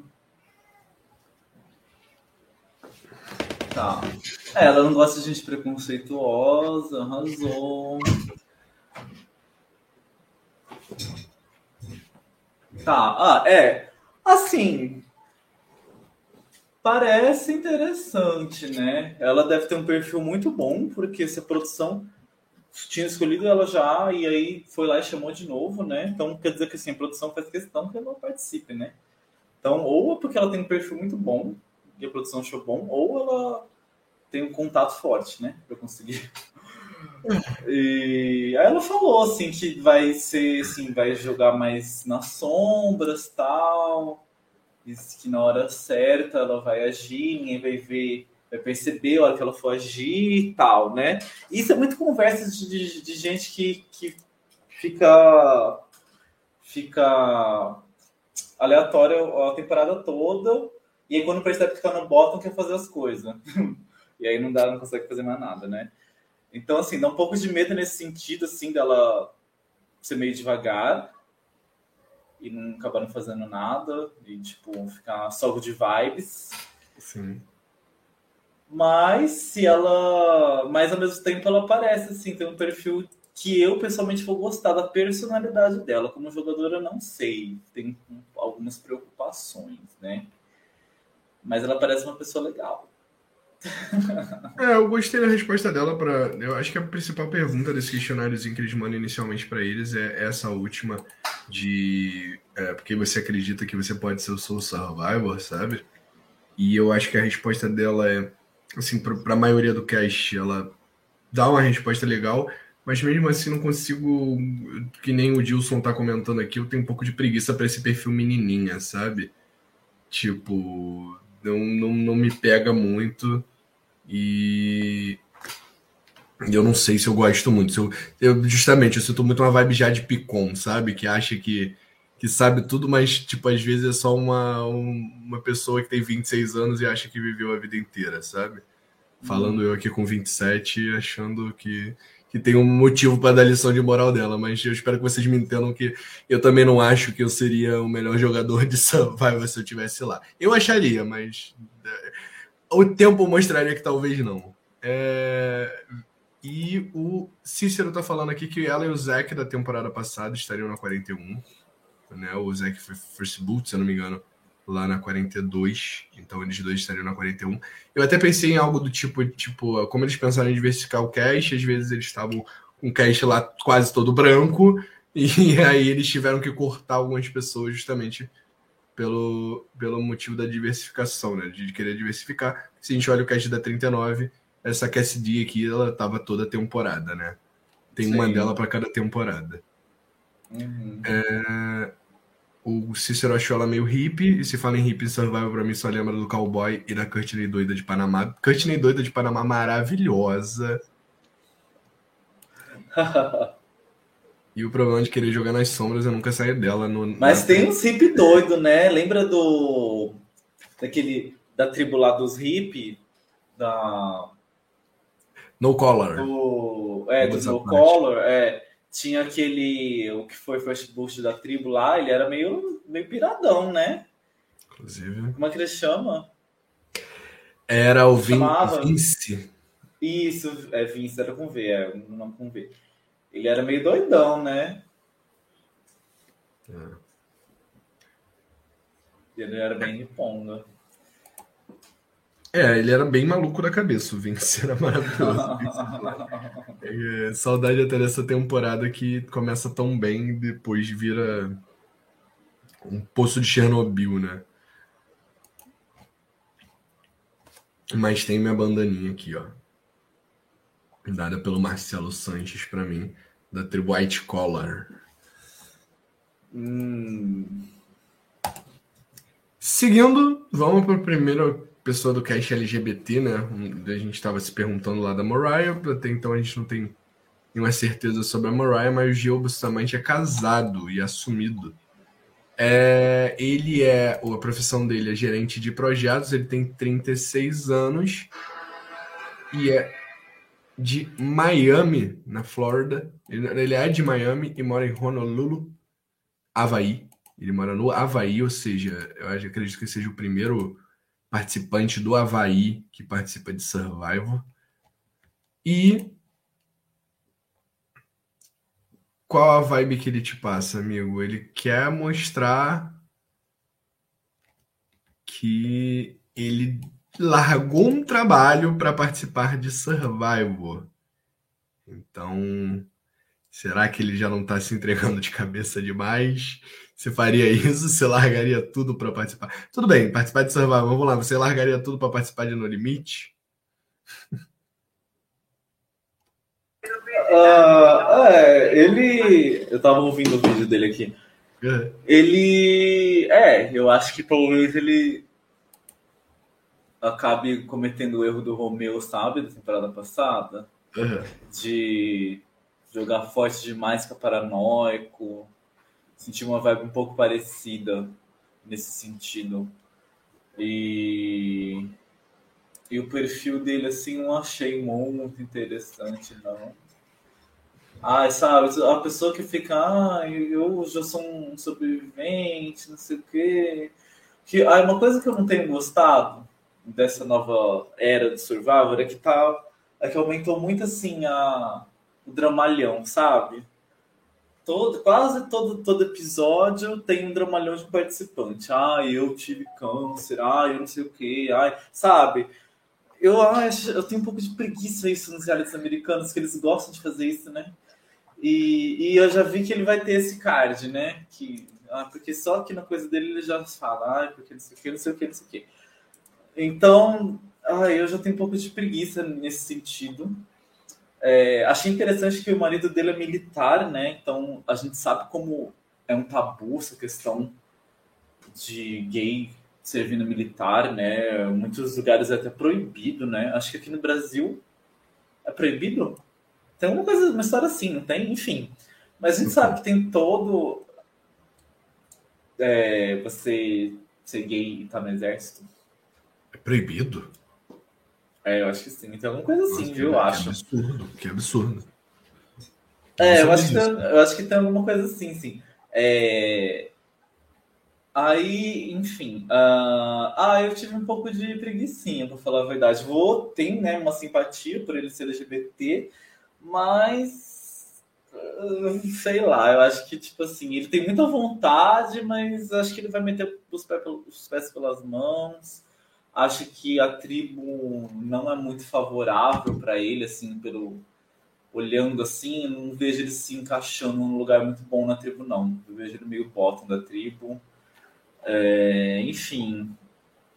S2: Tá. É, ela não gosta de gente preconceituosa, arrasou. Tá, ah, é. Assim. Parece interessante, né? Ela deve ter um perfil muito bom, porque se a produção tinha escolhido ela já e aí foi lá e chamou de novo, né? Então quer dizer que assim, a produção faz questão que ela participe, né? Então, ou é porque ela tem um perfil muito bom e a produção achou bom, ou ela tem um contato forte, né? Pra conseguir. E aí ela falou assim que vai ser assim, vai jogar mais nas sombras tal. Que na hora certa ela vai agir, ninguém vai ver vai perceber a hora que ela for agir e tal, né? Isso é muito conversa de, de, de gente que, que fica fica aleatória a temporada toda e aí quando percebe que tá no bottom quer fazer as coisas. e aí não dá, não consegue fazer mais nada, né? Então, assim, dá um pouco de medo nesse sentido, assim, dela ser meio devagar e não acabar não fazendo nada e, tipo, ficar só de vibes.
S1: Sim.
S2: Mas se ela. Mas ao mesmo tempo ela parece assim, tem um perfil que eu pessoalmente vou gostar da personalidade dela. Como jogadora, não sei. Tem algumas preocupações, né? Mas ela parece uma pessoa legal.
S1: É, eu gostei da resposta dela para. Eu acho que a principal pergunta desse questionáriozinho que eles mandam inicialmente para eles é essa última de é, porque você acredita que você pode ser o Soul Survivor, sabe? E eu acho que a resposta dela é assim, para a maioria do cast, ela dá uma resposta legal, mas mesmo assim não consigo, que nem o Dilson tá comentando aqui, eu tenho um pouco de preguiça para esse perfil menininha, sabe? Tipo, não, não, não me pega muito e eu não sei se eu gosto muito. Se eu, eu, justamente, eu sinto muito uma vibe já de Picon, sabe? Que acha que, que sabe tudo, mas, tipo, às vezes é só uma, uma pessoa que tem 26 anos e acha que viveu a vida inteira, sabe? Falando hum. eu aqui com 27, achando que, que tem um motivo para dar lição de moral dela, mas eu espero que vocês me entendam que eu também não acho que eu seria o melhor jogador de Survival se eu tivesse lá. Eu acharia, mas é, o tempo mostraria que talvez não. É... E o Cícero tá falando aqui que ela e o Zack da temporada passada estariam na 41. Né? O Zack foi first boot, se eu não me engano lá na 42, então eles dois estariam na 41. Eu até pensei em algo do tipo, tipo, como eles pensaram em diversificar o cache, às vezes eles estavam com o cache lá quase todo branco, e aí eles tiveram que cortar algumas pessoas justamente pelo, pelo motivo da diversificação, né? De querer diversificar. Se a gente olha o cache da 39, essa Cassidy aqui, ela tava toda temporada, né? Tem Sim. uma dela para cada temporada. Uhum. É... O Cícero achou ela meio hippie, e se fala em hippie survival, pra mim só lembra do cowboy e da Courtney Doida de Panamá. Courtney Doida de Panamá maravilhosa. e o problema de querer jogar nas sombras é nunca sair dela. No,
S2: Mas na... tem uns hippie doido, né? Lembra do. daquele. da tribo lá dos hippie? Da.
S1: No Color.
S2: Do, é, do No Color, é tinha aquele. O que foi First Boost da tribo lá, ele era meio, meio piradão, né?
S1: Inclusive.
S2: Como é que ele chama?
S1: Era o Vin, Vince.
S2: Isso, é Vince, era com V, é um nome com V. Ele era meio doidão, né? É. Ele era bem niponga.
S1: É, ele era bem maluco da cabeça, o Vince era maravilhoso. é, saudade até dessa temporada que começa tão bem e depois vira um poço de Chernobyl, né? Mas tem minha bandaninha aqui, ó. Dada pelo Marcelo Sanches para mim, da tribo White Collar.
S2: Hum.
S1: Seguindo, vamos para o primeiro pessoa do cast LGBT, né? A gente estava se perguntando lá da Mariah, até então a gente não tem nenhuma certeza sobre a Mariah, mas o Gil Bustamante é casado e assumido. É, ele é, a profissão dele é gerente de projetos, ele tem 36 anos e é de Miami, na Flórida. Ele, ele é de Miami e mora em Honolulu, Havaí. Ele mora no Havaí, ou seja, eu acredito que seja o primeiro participante do Havaí que participa de Survival. E qual a vibe que ele te passa, amigo? Ele quer mostrar que ele largou um trabalho para participar de Survival. Então, será que ele já não está se entregando de cabeça demais? Você faria isso? Você largaria tudo para participar? Tudo bem, participar de Survival, vamos lá. Você largaria tudo para participar de No Limite?
S2: Uh, é, ele. Eu tava ouvindo o vídeo dele aqui. Uhum. Ele. É, eu acho que talvez ele acabe cometendo o erro do Romeu, sabe, da temporada passada. Uhum. De jogar forte demais para paranoico. Sentir uma vibe um pouco parecida nesse sentido. E. E o perfil dele, assim, não achei muito interessante, não. Ai, sabe, a pessoa que fica, ah, eu já sou um sobrevivente, não sei o quê. Que, ah, uma coisa que eu não tenho gostado dessa nova era de Survivor é que tá. É que aumentou muito assim a, o dramalhão, sabe? Todo, quase todo, todo episódio tem um dramalhão de participante. Ah, eu tive câncer, ah, eu não sei o quê, ai, sabe? Eu acho, eu tenho um pouco de preguiça isso nos realities americanos, que eles gostam de fazer isso, né? E, e eu já vi que ele vai ter esse card, né? Que, ah, porque só que na coisa dele ele já fala, ah, porque não sei o que, não sei o que, não sei o que. Então, ah, eu já tenho um pouco de preguiça nesse sentido. É, achei interessante que o marido dele é militar, né? Então a gente sabe como é um tabu essa questão de gay servindo militar, né? Muitos lugares é até proibido, né? Acho que aqui no Brasil é proibido. Tem uma coisa, uma história assim, não tem? Enfim. Mas a gente sabe que tem todo. É, você ser gay e estar tá no exército.
S1: É proibido?
S2: É, eu acho que sim. Tem alguma coisa assim, Nossa, viu? Eu acho.
S1: Que absurdo, que absurdo.
S2: É, eu acho, que tem, eu acho que tem alguma coisa assim, sim. É... Aí, enfim. Uh... Ah, eu tive um pouco de preguiçinha, pra falar a verdade. Vou, tem né, uma simpatia por ele ser LGBT, mas uh, sei lá, eu acho que tipo assim, ele tem muita vontade, mas acho que ele vai meter os pés, os pés pelas mãos. Acho que a tribo não é muito favorável para ele, assim, pelo olhando assim, não vejo ele se encaixando num lugar muito bom na tribo, não. Eu vejo ele meio bottom da tribo. É, enfim,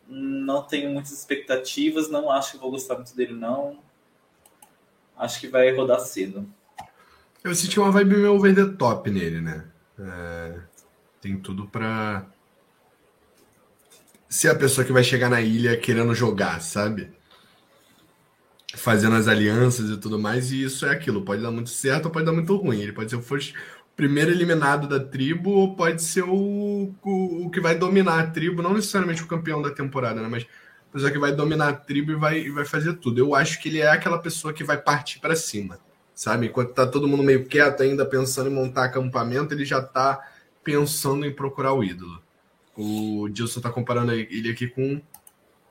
S2: não tenho muitas expectativas, não acho que vou gostar muito dele, não acho que vai rodar cedo.
S1: Eu senti uma vibe meio the top nele, né? É, tem tudo para ser a pessoa que vai chegar na ilha querendo jogar, sabe? Fazendo as alianças e tudo mais, e isso é aquilo. Pode dar muito certo ou pode dar muito ruim. Ele pode ser o primeiro eliminado da tribo, ou pode ser o, o, o, que vai dominar a tribo, não necessariamente o campeão da temporada, né? Mas pessoa que vai dominar a tribo e vai, e vai fazer tudo. Eu acho que ele é aquela pessoa que vai partir para cima, sabe? Enquanto tá todo mundo meio quieto ainda pensando em montar acampamento, ele já tá pensando em procurar o ídolo. O Dilson tá comparando ele aqui com,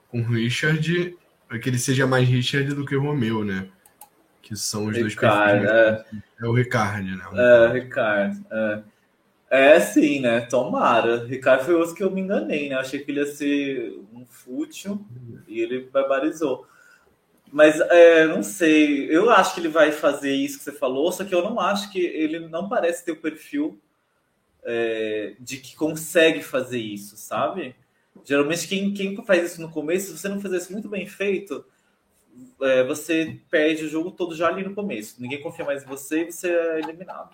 S1: com o Richard, que ele seja mais Richard do que o Romeu, né? Que são os
S2: Ricardo, dois perfis.
S1: É. é o Ricardo, né?
S2: É, o Ricardo. É. É, sim, né? Tomara. Ricardo foi outro que eu me enganei, né? Eu achei que ele ia ser um fútil e ele barbarizou. Mas é, não sei, eu acho que ele vai fazer isso que você falou, só que eu não acho que ele não parece ter o perfil é, de que consegue fazer isso, sabe? Geralmente quem, quem faz isso no começo, se você não fizer isso muito bem feito, é, você perde o jogo todo já ali no começo. Ninguém confia mais em você e você é eliminado.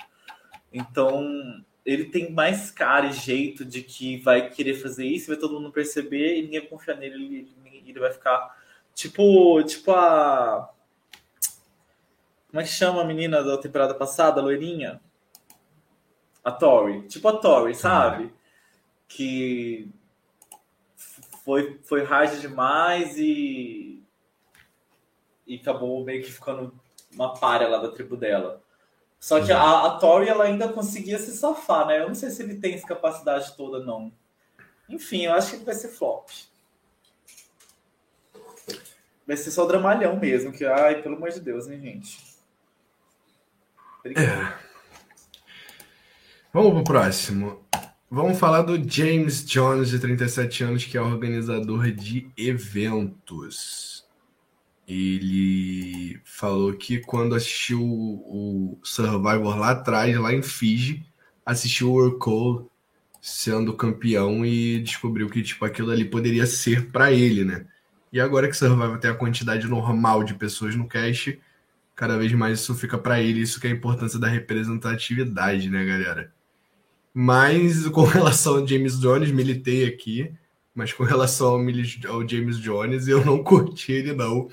S2: Então, ele tem mais cara e jeito de que vai querer fazer isso, vai todo mundo perceber e ninguém vai confiar nele, ele, ele vai ficar tipo, tipo a como é que chama a menina da temporada passada, a loirinha? A Tori. Tipo a Tori, sabe? Que foi, foi hard demais e, e acabou meio que ficando uma palha lá da tribo dela. Só que a, a Tori ela ainda conseguia se safar, né? Eu não sei se ele tem essa capacidade toda, não. Enfim, eu acho que ele vai ser flop. Vai ser só o dramalhão mesmo, que, ai, pelo amor de Deus, hein, gente.
S1: É. Vamos pro próximo. Vamos falar do James Jones, de 37 anos, que é organizador de eventos. ele falou que quando assistiu o Survivor lá atrás, lá em Fiji, assistiu o Urkel sendo campeão e descobriu que tipo aquilo ali poderia ser para ele, né? E agora que Survivor tem a quantidade normal de pessoas no cast, cada vez mais isso fica para ele, isso que é a importância da representatividade, né, galera? Mas com relação ao James Jones, militei aqui, mas com relação ao, ao James Jones, eu não curti ele não.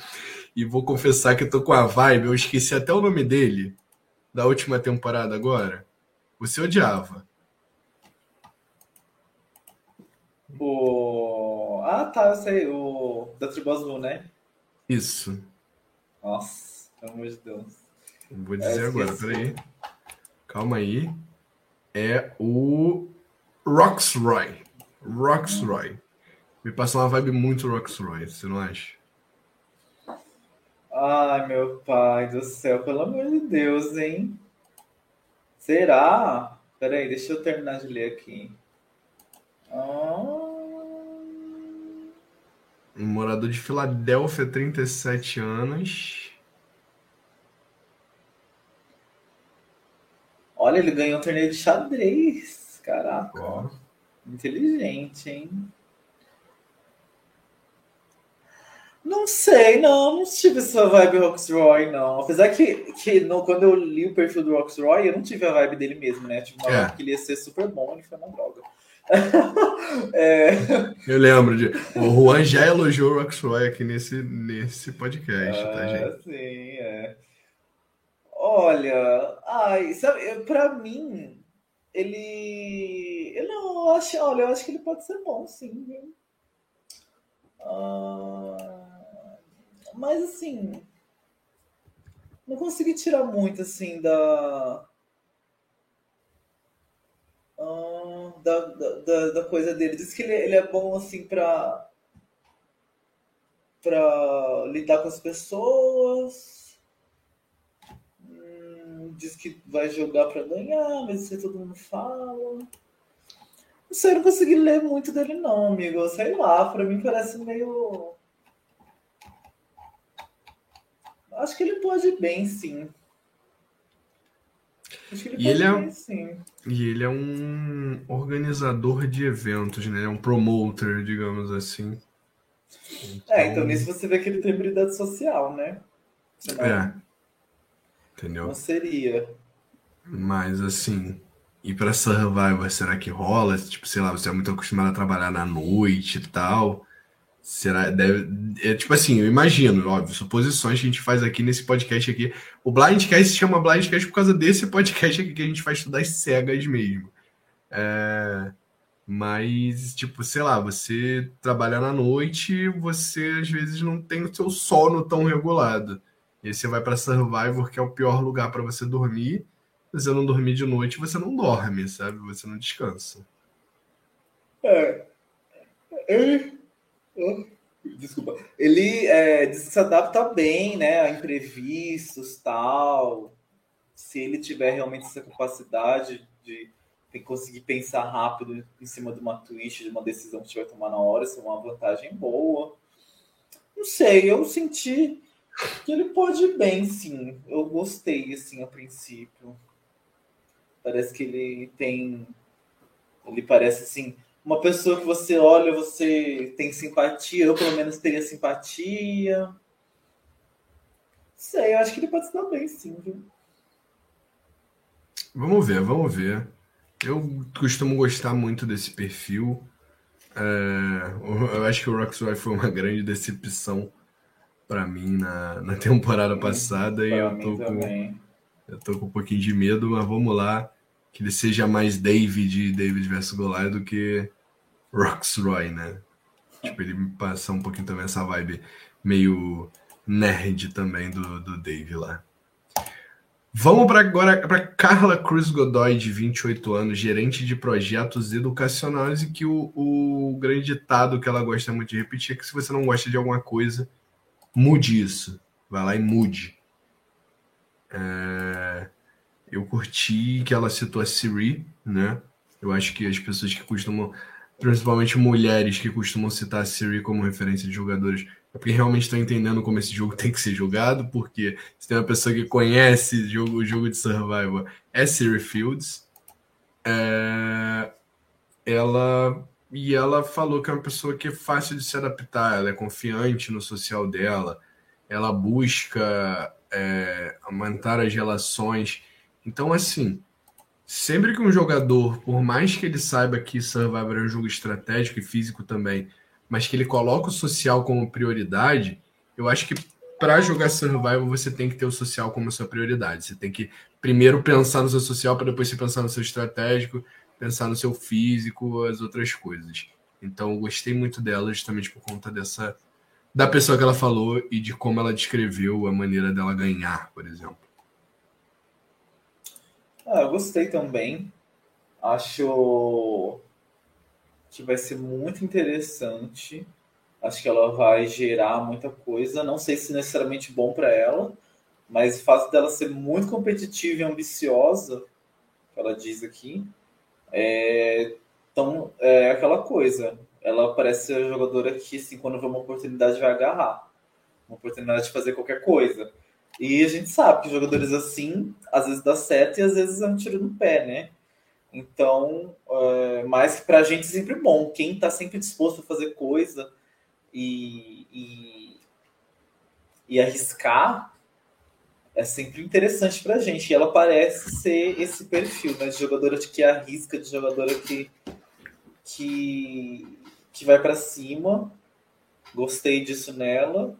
S1: E vou confessar que eu tô com a vibe, eu esqueci até o nome dele da última temporada agora. Você odiava.
S2: O... Ah, tá, eu sei. O da Tribo Azul, né?
S1: Isso.
S2: Nossa, pelo amor de Deus.
S1: Vou dizer é, agora, peraí. Calma aí. É o Roxroy. Roxroy. Me passou uma vibe muito Roxroy, você não acha?
S2: Ai, meu pai do céu, pelo amor de Deus, hein? Será? Peraí, deixa eu terminar de ler aqui. Ah...
S1: Um morador de Filadélfia, 37 anos.
S2: Olha, ele ganhou um torneio de xadrez. Caraca. Inteligente, hein? Não sei, não, não tive essa vibe Roxroy, não. Apesar que, que no, quando eu li o perfil do Roxroy, eu não tive a vibe dele mesmo, né? Tive uma é. vibe que ele ia ser super bom, ele foi uma droga.
S1: é... Eu lembro de. O Juan já elogiou o Roxroy aqui nesse, nesse podcast, tá, ah, tá, gente?
S2: Sim, é. Olha, ai, sabe, pra mim, ele. Eu não acho, olha, eu acho que ele pode ser bom, sim? Ah mas assim, não consegui tirar muito assim da uh, da, da, da, coisa dele. Diz que ele, ele é bom assim para para lidar com as pessoas. Diz que vai jogar para ganhar, mas isso todo mundo fala. Não sei, eu não consegui ler muito dele não, amigo. Sei lá, para mim parece meio Acho que ele pode bem, sim. Acho que ele e
S1: ele é, bem, sim. E ele é um organizador de eventos, né? É um promoter, digamos assim.
S2: Então... É, então nisso você vê que ele tem habilidade social, né?
S1: Senão, é. Entendeu?
S2: Não seria.
S1: Mas assim, e para Survivor, será que rola? Tipo, sei lá, você é muito acostumado a trabalhar na noite e tal. Será? Deve, é, tipo assim, eu imagino, óbvio, suposições que a gente faz aqui nesse podcast aqui. O Blindcast se chama Blindcast por causa desse podcast aqui que a gente faz estudar as cegas mesmo. É, mas, tipo, sei lá, você trabalha na noite, você às vezes não tem o seu sono tão regulado. E aí você vai para Survivor, que é o pior lugar para você dormir. Se você não dormir de noite, você não dorme, sabe? Você não descansa.
S2: É. é Desculpa. Ele é, se adapta bem, né, a imprevistos, tal. Se ele tiver realmente essa capacidade de conseguir pensar rápido em cima de uma twist, de uma decisão que tiver tomar na hora, isso é uma vantagem boa. Não sei, eu senti que ele pode ir bem, sim. Eu gostei, assim, a princípio. Parece que ele tem. Ele parece, assim, uma pessoa que você olha, você tem simpatia, eu pelo menos teria simpatia. Sei, eu acho que ele pode se dar bem, sim, viu?
S1: Vamos ver, vamos ver. Eu costumo gostar muito desse perfil. É, eu acho que o Roxroy foi uma grande decepção para mim na, na temporada passada e eu tô, com, eu tô com um pouquinho de medo, mas vamos lá que ele seja mais David, David versus Goliath do que Roxroy, né? Tipo, ele me passa um pouquinho também essa vibe meio nerd também do, do Dave lá. Vamos para agora para Carla Cruz Godoy, de 28 anos, gerente de projetos educacionais, e que o, o grande ditado que ela gosta muito de repetir é que se você não gosta de alguma coisa, mude isso. Vai lá e mude. É... Eu curti que ela citou a Siri, né? Eu acho que as pessoas que costumam principalmente mulheres que costumam citar a Siri como referência de jogadores, é porque realmente estão entendendo como esse jogo tem que ser jogado, porque se tem uma pessoa que conhece jogo, o jogo de survival, é Siri Fields. É, ela e ela falou que é uma pessoa que é fácil de se adaptar, ela é confiante no social dela, ela busca é, aumentar as relações. Então, assim, sempre que um jogador, por mais que ele saiba que Survivor é um jogo estratégico e físico também, mas que ele coloca o social como prioridade, eu acho que para jogar Survival você tem que ter o social como sua prioridade. Você tem que primeiro pensar no seu social para depois você pensar no seu estratégico, pensar no seu físico, as outras coisas. Então, eu gostei muito dela justamente por conta dessa da pessoa que ela falou e de como ela descreveu a maneira dela ganhar, por exemplo.
S2: Ah, eu gostei também. Acho que vai ser muito interessante. Acho que ela vai gerar muita coisa. Não sei se necessariamente bom para ela, mas o fato dela ser muito competitiva e ambiciosa, que ela diz aqui, é, então, é aquela coisa. Ela parece ser a jogadora que, assim, quando vê uma oportunidade, vai agarrar. Uma oportunidade de fazer qualquer coisa. E a gente sabe que jogadores assim, às vezes dá certo e às vezes é um tiro no pé, né? Então, é, mas para a gente é sempre bom. Quem está sempre disposto a fazer coisa e, e, e arriscar é sempre interessante para a gente. E ela parece ser esse perfil, né? De jogadora que arrisca, de jogadora que, que, que vai para cima. Gostei disso nela.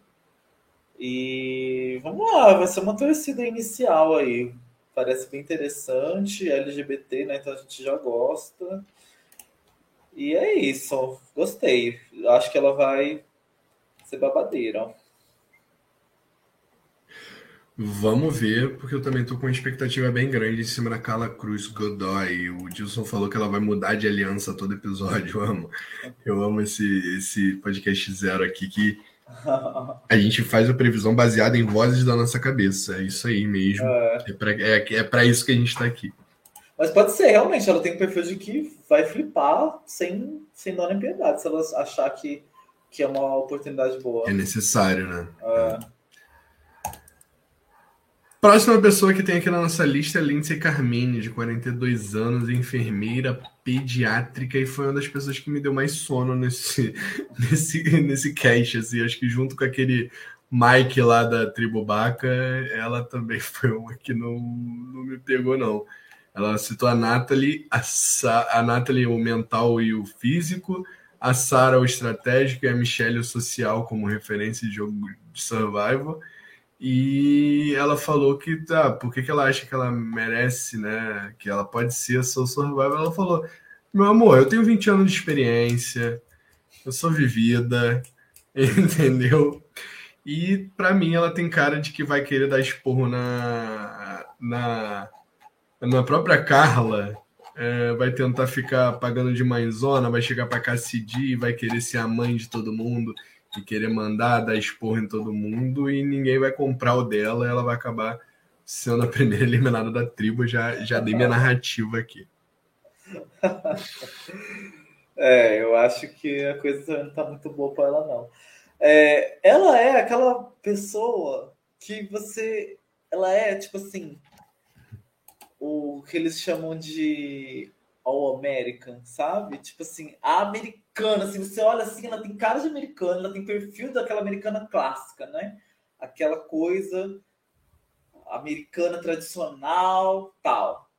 S2: E vamos lá, vai ser uma torcida inicial aí parece bem interessante, LGBT, né? Então a gente já gosta. E é isso, gostei. Acho que ela vai ser babadeira.
S1: Vamos ver, porque eu também tô com uma expectativa bem grande em cima da Carla Cruz Godoy. O Dilson falou que ela vai mudar de aliança todo episódio. Eu amo. Eu amo esse, esse podcast zero aqui que a gente faz a previsão baseada em vozes da nossa cabeça. É isso aí mesmo. É, é para é, é pra isso que a gente está aqui.
S2: Mas pode ser, realmente. Ela tem um perfil de que vai flipar sem, sem dó nem piedade, se ela achar que, que é uma oportunidade boa.
S1: É necessário, né? É. Próxima pessoa que tem aqui na nossa lista é Lindsay Carmine, de 42 anos, enfermeira pediátrica, e foi uma das pessoas que me deu mais sono nesse, nesse, nesse cast. Assim, acho que junto com aquele Mike lá da tribo Baca, ela também foi uma que não, não me pegou, não. Ela citou a Natalie, a, Sa a Natalie o mental e o físico, a Sara o estratégico e a Michelle o social como referência de jogo de survival e ela falou que, tá, por que, que ela acha que ela merece, né? Que ela pode ser a Soul Survivor. Ela falou: Meu amor, eu tenho 20 anos de experiência, eu sou vivida, entendeu? E para mim ela tem cara de que vai querer dar esporro na, na, na própria Carla. É, vai tentar ficar pagando de mãezona, vai chegar para Cassidy, vai querer ser a mãe de todo mundo e querer mandar, dar expor em todo mundo e ninguém vai comprar o dela, ela vai acabar sendo a primeira eliminada da tribo. Já, já dei minha narrativa aqui.
S2: É, eu acho que a coisa não tá muito boa para ela, não. É, ela é aquela pessoa que você. Ela é, tipo assim, o que eles chamam de All American, sabe? Tipo assim, a americana, assim, você olha assim, ela tem cara de americana, ela tem perfil daquela americana clássica, né? Aquela coisa americana tradicional, tal.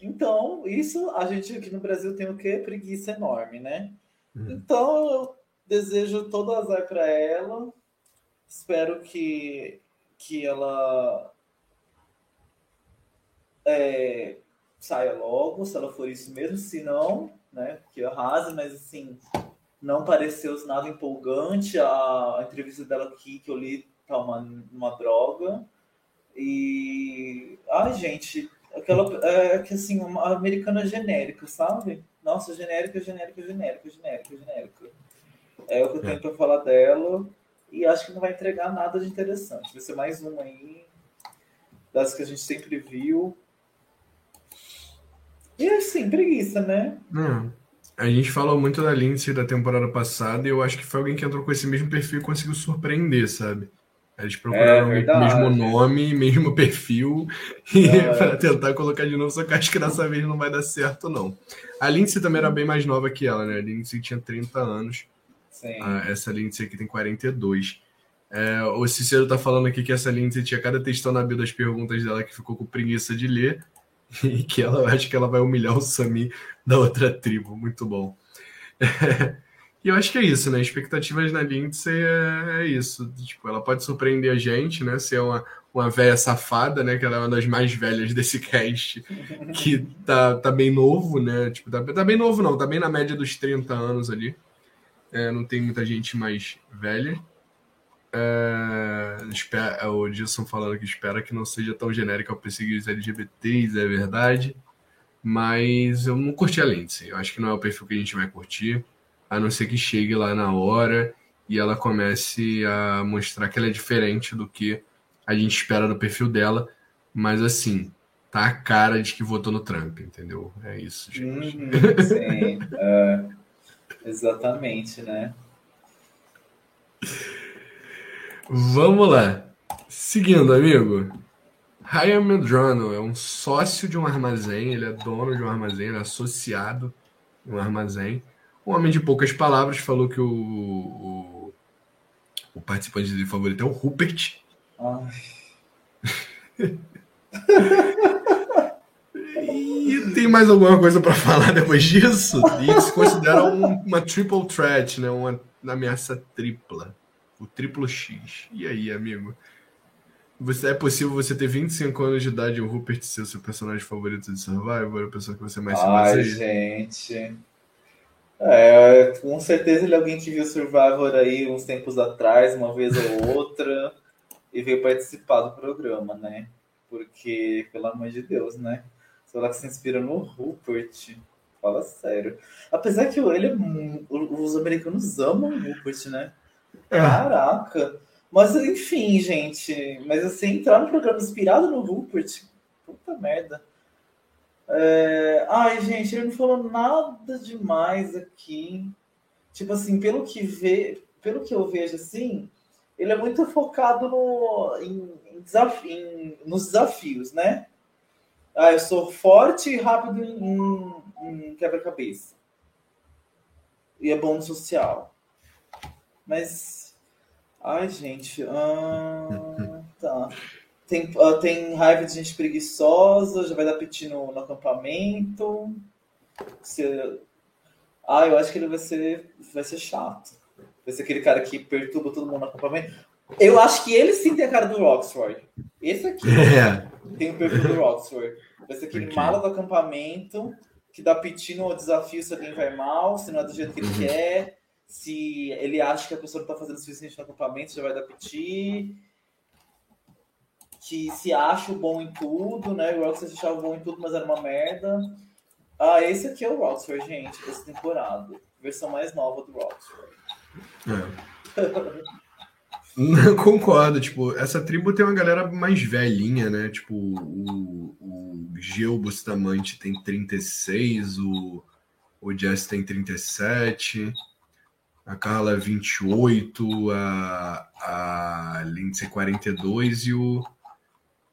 S2: Então, isso a gente aqui no Brasil tem o quê? Preguiça enorme, né? Uhum. Então, eu desejo todo azar para ela. Espero que, que ela é, saia logo, se ela for isso mesmo, se não, né, que arrase, mas assim, não pareceu nada empolgante, a, a entrevista dela aqui que eu li tá uma, uma droga, e, ai gente, aquela, é que assim, uma americana genérica, sabe? Nossa, genérica, genérica, genérica, genérica, genérica. É o que eu tenho é. para falar dela, e acho que não vai entregar nada de interessante, vai ser mais uma aí, das que a gente sempre viu, e assim, preguiça, né?
S1: Hum. A gente falou muito da Lindsay da temporada passada e eu acho que foi alguém que entrou com esse mesmo perfil e conseguiu surpreender, sabe? Eles procuraram é, o mesmo nome, mesmo perfil, é. para tentar colocar de novo, só que acho que dessa vez não vai dar certo, não. A Lindsay também era bem mais nova que ela, né? A Lindsay tinha 30 anos. Sim. Ah, essa Lindsay aqui tem 42. É, o Cicero tá falando aqui que essa Lindsay tinha cada textão na bio das perguntas dela que ficou com preguiça de ler e que ela acho que ela vai humilhar o Sami da outra tribo. Muito bom. E eu acho que é isso, né? Expectativas na Lindsay é, é, isso. Tipo, ela pode surpreender a gente, né? Ser uma, uma velha safada, né? Que ela é uma das mais velhas desse cast, que tá, tá bem novo, né? Tipo, tá, tá bem novo, não, tá bem na média dos 30 anos ali. É, não tem muita gente mais velha. É, espera, é o Dilson falando que espera que não seja tão genérica ao perseguir os LGBTs, é verdade. Mas eu não curti a Lindsay. Eu acho que não é o perfil que a gente vai curtir a não ser que chegue lá na hora e ela comece a mostrar que ela é diferente do que a gente espera do perfil dela, mas assim, tá a cara de que votou no Trump, entendeu? É isso, gente.
S2: Uhum, sim, é, exatamente, né?
S1: Vamos lá. Seguindo, amigo. Ryan Medrano é um sócio de um armazém, ele é dono de um armazém, ele é associado de um armazém. Um homem de poucas palavras falou que o, o, o participante dele favorito é o Rupert. e tem mais alguma coisa para falar depois disso? E se considera um, uma triple threat, né? Uma, uma ameaça tripla. O triplo X. E aí, amigo? Você, é possível você ter 25 anos de idade e o Rupert ser o seu personagem favorito de Survivor? A pessoa que você mais
S2: se Ai, gente. É, com certeza ele é alguém que viu Survivor aí uns tempos atrás, uma vez ou outra, e veio participar do programa, né? Porque, pelo amor de Deus, né? Será que se inspira no Rupert? Fala sério. Apesar que ele é, os americanos amam o Rupert, né? É. Caraca! Mas enfim, gente. Mas assim, entrar no programa inspirado no Rupert, puta merda. É... Ai, gente, ele não falou nada demais aqui. Tipo assim, pelo que vê, pelo que eu vejo assim, ele é muito focado no, em, em desafio, em, nos desafios, né? Ah, eu sou forte e rápido em, em quebra-cabeça. E é bom no social. Mas. Ai, gente. Ah, tá. Tem, uh, tem raiva de gente preguiçosa, já vai dar piti no, no acampamento. Se... Ah, eu acho que ele vai ser, vai ser chato. Vai ser aquele cara que perturba todo mundo no acampamento. Eu acho que ele sim tem a cara do Roxford. Esse aqui é. tem o perfil do Roxford. Vai ser aquele mala do acampamento que dá piti no desafio se alguém vai mal, se não é do jeito que ele uhum. quer. Se ele acha que a pessoa não está fazendo o suficiente no acampamento, já vai dar piti que se acha bom em tudo, né? O Rockstar se achava bom em tudo, mas era uma merda. Ah, esse aqui é o Rockstar, gente, dessa temporada. Versão mais nova do Rockstar.
S1: É. Concordo, tipo, essa tribo tem uma galera mais velhinha, né? Tipo, o, o Geo Bustamante tem 36, o, o Jess tem 37, a Carla 28, a, a Lindsay 42 e o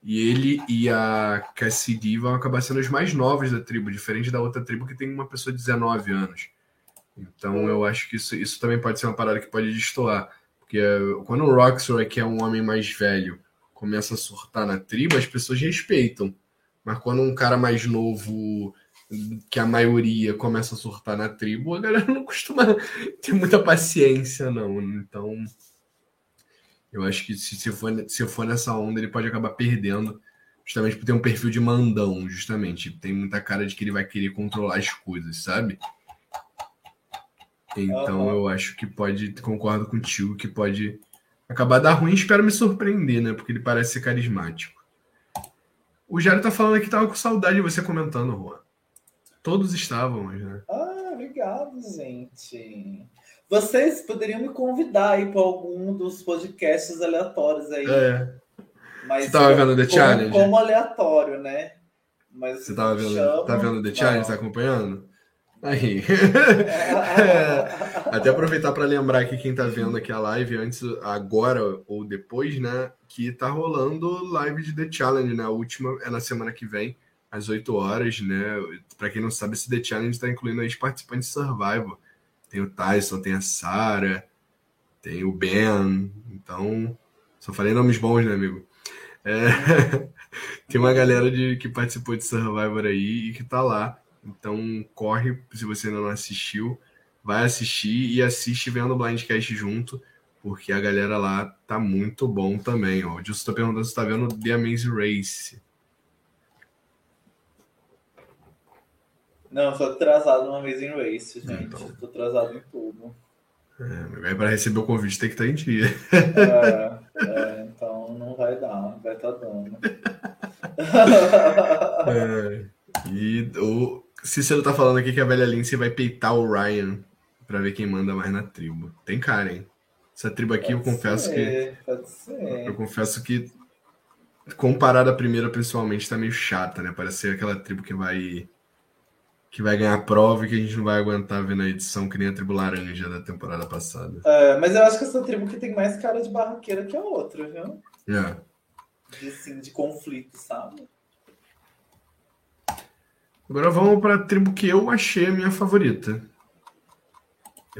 S1: e ele e a Cassidy vão acabar sendo os mais novos da tribo, diferente da outra tribo que tem uma pessoa de 19 anos. Então eu acho que isso, isso também pode ser uma parada que pode destoar. Porque eh, quando o Roxor, que é um homem mais velho, começa a surtar na tribo, as pessoas respeitam. Mas quando um cara mais novo, que a maioria começa a surtar na tribo, a galera não costuma ter muita paciência, não. Então eu acho que se, se, for, se for nessa onda, ele pode acabar perdendo, justamente por ter um perfil de mandão, justamente. Tem muita cara de que ele vai querer controlar as coisas, sabe? Então eu acho que pode, concordo contigo, que pode acabar dar ruim. Espero me surpreender, né? Porque ele parece ser carismático. O Jário tá falando aqui que tava com saudade de você comentando, Juan. Todos estavam, né?
S2: Ah, obrigado, gente. Vocês poderiam me convidar aí para algum dos podcasts aleatórios aí. É.
S1: Mas, Você tava vendo The
S2: como,
S1: Challenge?
S2: Como aleatório, né? Mas
S1: Você tava vendo, chama, tá vendo The Challenge? Não. Tá acompanhando? Aí. é, até aproveitar para lembrar aqui quem tá vendo aqui a live antes, agora ou depois, né? Que tá rolando live de The Challenge, né? A última é na semana que vem, às 8 horas, né? Para quem não sabe, esse The Challenge tá incluindo aí os participantes de Survival. Tem o Tyson, tem a Sarah, tem o Ben. Então, só falei nomes bons, né, amigo? É, tem uma galera de, que participou de Survivor aí e que tá lá. Então corre, se você ainda não assistiu, vai assistir e assiste vendo o Blindcast junto, porque a galera lá tá muito bom também. Ó. O Gilson tá perguntando se tá vendo The Amazing Race.
S2: Não, eu tô atrasado no Amazing Race, gente. Então. Tô atrasado em tudo.
S1: É, para receber o convite tem que estar em dia.
S2: É, é, então não vai dar, vai estar tá dando.
S1: É, e o, Cícero tá falando aqui que a velha Lindsay vai peitar o Ryan para ver quem manda mais na tribo. Tem cara, hein? Essa tribo aqui, pode eu confesso ser, que. Pode ser. Eu confesso que, comparada à primeira, principalmente, tá meio chata, né? Parece ser aquela tribo que vai. Que vai ganhar a prova e que a gente não vai aguentar ver na edição, que nem a tribo laranja da temporada passada.
S2: É, mas eu acho que essa tribo que tem mais cara de barraqueira que a outra, viu? É. De, assim, de conflito, sabe?
S1: Agora vamos para a tribo que eu achei a minha favorita.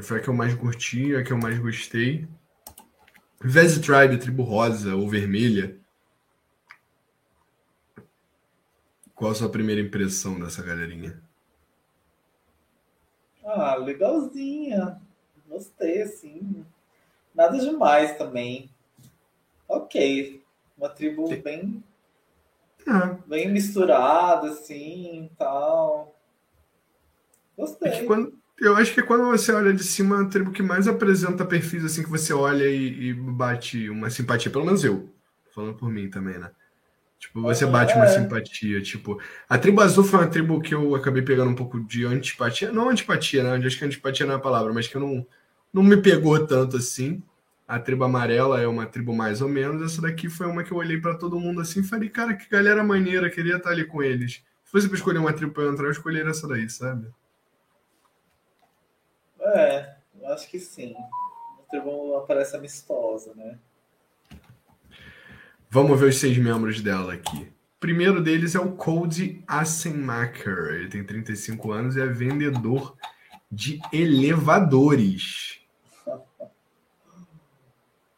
S1: Foi a que eu mais curti, a que eu mais gostei. Vez Tribe, tribo rosa ou vermelha. Qual a sua primeira impressão dessa galerinha?
S2: Ah, legalzinha. Gostei, assim. Nada demais também. Ok. Uma tribo bem é. Bem misturado, assim, tal. Gostei. É
S1: quando, eu acho que quando você olha de cima, a tribo que mais apresenta perfis assim que você olha e, e bate uma simpatia, pelo menos eu, falando por mim também, né? Tipo, você bate uma é. simpatia, tipo... A tribo azul foi uma tribo que eu acabei pegando um pouco de antipatia. Não antipatia, né? Acho que antipatia não é a palavra, mas que eu não, não me pegou tanto assim. A tribo amarela é uma tribo mais ou menos. Essa daqui foi uma que eu olhei para todo mundo assim e falei, cara, que galera maneira, queria estar ali com eles. Se fosse para escolher uma tribo para entrar, eu escolheria essa daí, sabe?
S2: É, eu acho que sim. A tribo parece amistosa, né?
S1: Vamos ver os seis membros dela aqui. Primeiro deles é o Cody Assenmacher. Ele tem 35 anos e é vendedor de elevadores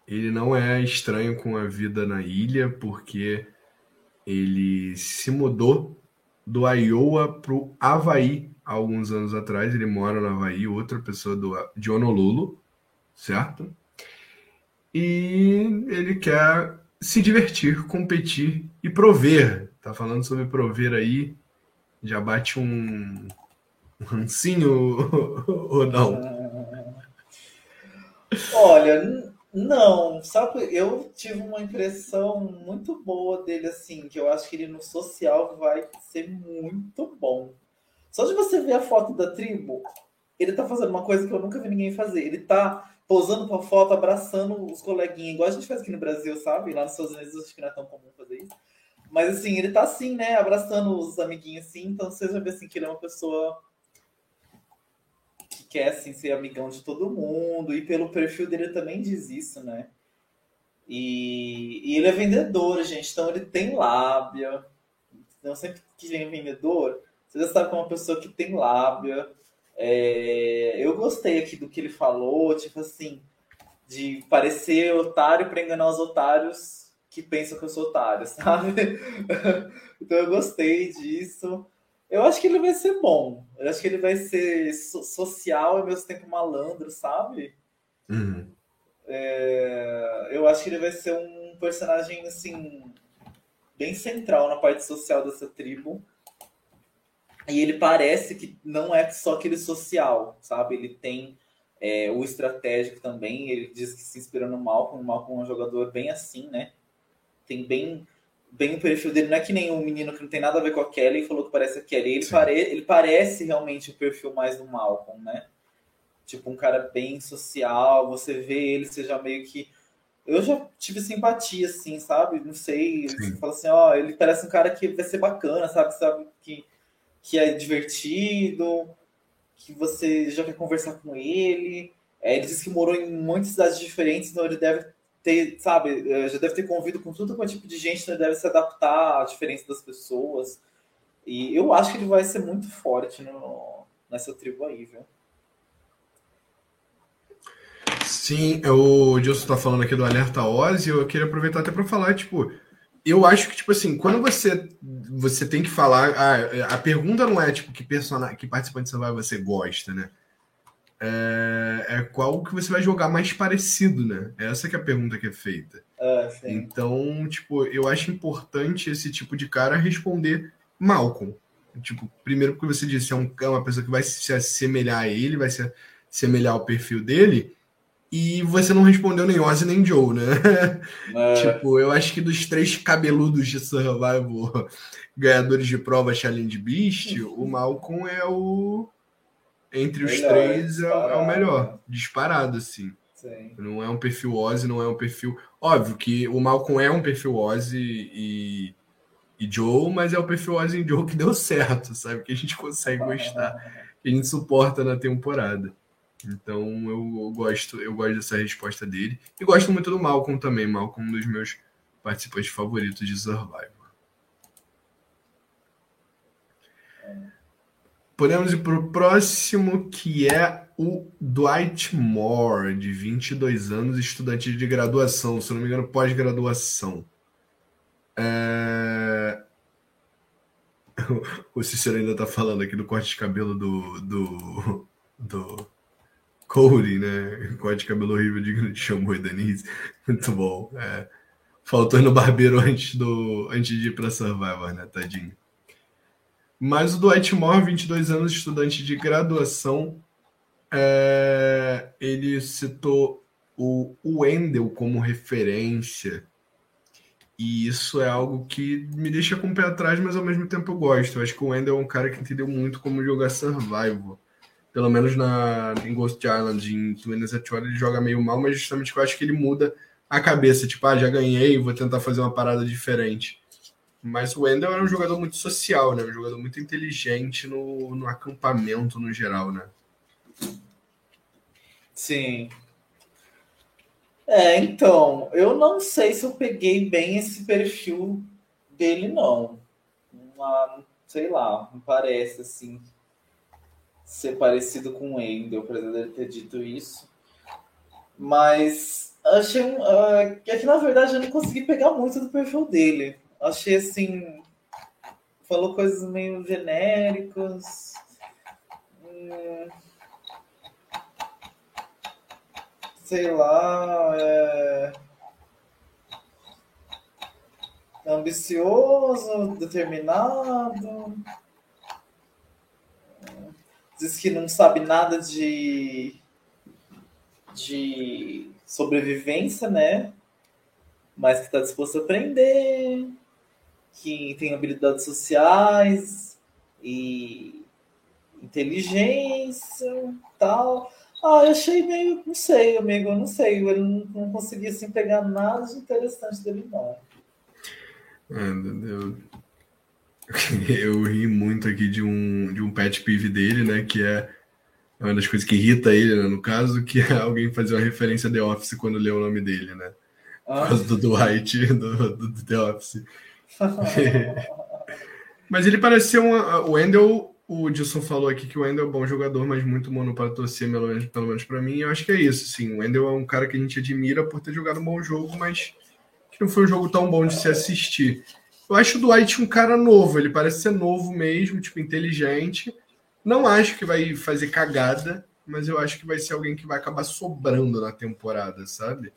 S1: ele não é estranho com a vida na ilha, porque ele se mudou do Iowa para o Havaí há alguns anos atrás. Ele mora no Havaí, outra pessoa do, de Honolulu, certo? E ele quer se divertir, competir e prover. Tá falando sobre prover aí, já bate um, um rancinho ou não?
S2: Olha, não, sabe, eu tive uma impressão muito boa dele, assim, que eu acho que ele no social vai ser muito bom. Só de você ver a foto da tribo, ele tá fazendo uma coisa que eu nunca vi ninguém fazer. Ele tá posando pra foto, abraçando os coleguinhas, igual a gente faz aqui no Brasil, sabe? Lá nos Estados Unidos acho que não é tão comum fazer isso. Mas assim, ele tá assim, né? Abraçando os amiguinhos assim, então você já vê assim que ele é uma pessoa quer assim, ser amigão de todo mundo, e pelo perfil dele também diz isso, né? E, e ele é vendedor, gente, então ele tem lábia. Então, sempre que vem vendedor, você já sabe que é uma pessoa que tem lábia. É, eu gostei aqui do que ele falou, tipo assim, de parecer otário para enganar os otários que pensam que eu sou otário, sabe? então eu gostei disso. Eu acho que ele vai ser bom. Eu acho que ele vai ser so social e ao mesmo tempo malandro, sabe? Uhum. É, eu acho que ele vai ser um personagem, assim, bem central na parte social dessa tribo. E ele parece que não é só aquele social, sabe? Ele tem é, o estratégico também. Ele diz que se inspira no Malcolm. O Malcolm é um jogador bem assim, né? Tem bem bem o perfil dele. Não é que nem um menino que não tem nada a ver com a Kelly e falou que parece a Kelly. Ele, pare, ele parece realmente o perfil mais do Malcolm, né? Tipo, um cara bem social. Você vê ele, seja meio que. Eu já tive simpatia, assim, sabe? Não sei. Você fala assim, ó, ele parece um cara que vai ser bacana, sabe? Sabe que, que é divertido. que você já quer conversar com ele. É, ele disse que morou em muitas cidades diferentes, então ele deve ter, sabe, é, já deve ter convido com todo tipo de gente, então ele deve se adaptar à diferença das pessoas. E eu acho que ele vai ser muito forte no, nessa tribo aí, viu?
S1: Sim, o Gilson está falando aqui do Alerta Oz e eu queria aproveitar até para falar, tipo, eu acho que, tipo assim, quando você você tem que falar. A, a pergunta não é, tipo, que personagem, que participante você vai você gosta, né? É, é, qual que você vai jogar mais parecido, né? Essa que é a pergunta que é feita.
S2: Ah,
S1: então, tipo, eu acho importante esse tipo de cara responder Malcolm. Tipo, primeiro porque você disse, é, um, é uma pessoa que vai se assemelhar a ele, vai se assemelhar ao perfil dele e você não respondeu nem Ozzy nem Joe, né? É. tipo, eu acho que dos três cabeludos de Survival ganhadores de prova Challenge Beast, o Malcolm é o. Entre os melhor, três é, é, o melhor, disparado, assim.
S2: Sim.
S1: Não é um perfil Ozzy, não é um perfil. Óbvio que o Malcolm é um perfil Ozzy e, e Joe, mas é o perfil Ozzy e Joe que deu certo, sabe? Que a gente consegue gostar, que a gente suporta na temporada. Então eu, gosto, eu gosto dessa resposta dele. E gosto muito do Malcolm também. Malcolm é um dos meus participantes favoritos de Survivor. Podemos ir para o próximo, que é o Dwight Moore, de 22 anos, estudante de graduação, se não me engano, pós-graduação. É... O Cícero ainda está falando aqui do corte de cabelo do, do, do Cody, né? De cabelo horrível, de chamou e Denise. Muito bom. É. Faltou no barbeiro antes, do, antes de ir para Survivor, né? Tadinho. Mas o Dwight Moore, 22 anos, estudante de graduação, é, ele citou o Wendell como referência. E isso é algo que me deixa com o pé atrás, mas ao mesmo tempo eu gosto. Eu acho que o Wendell é um cara que entendeu muito como jogar Survival pelo menos na, em Ghost Island, em Twins Atual, ele joga meio mal, mas justamente eu acho que ele muda a cabeça, tipo, ah, já ganhei, vou tentar fazer uma parada diferente. Mas o Wendell era um jogador muito social, né? Um jogador muito inteligente no, no acampamento no geral, né?
S2: Sim. É, então, eu não sei se eu peguei bem esse perfil dele, não. Uma, sei lá, me parece assim ser parecido com o Wendell, apesar dele ter dito isso. Mas achei um, uh, que na verdade eu não consegui pegar muito do perfil dele. Achei assim. Falou coisas meio genéricas. Hum, sei lá. É, ambicioso, determinado diz que não sabe nada de, de sobrevivência, né? Mas que está disposto a aprender, que tem habilidades sociais e inteligência tal. Ah, eu achei meio, não sei, amigo, eu não sei, eu não, não consegui assim, pegar nada de interessante dele, não.
S1: É, Eu ri muito aqui de um, de um pet peeve dele, né? Que é uma das coisas que irrita ele, né, no caso, que é alguém fazer uma referência a The Office quando lê o nome dele, né? Por ah. causa do Dwight, do, do, do The Office. mas ele parece ser um. O Wendell, o Dilson falou aqui que o Wendell é um bom jogador, mas muito mono para torcer, pelo menos, pelo menos para mim. Eu acho que é isso, sim. O Wendell é um cara que a gente admira por ter jogado um bom jogo, mas que não foi um jogo tão bom de se assistir. Eu acho o Dwight um cara novo, ele parece ser novo mesmo, tipo, inteligente. Não acho que vai fazer cagada, mas eu acho que vai ser alguém que vai acabar sobrando na temporada, sabe?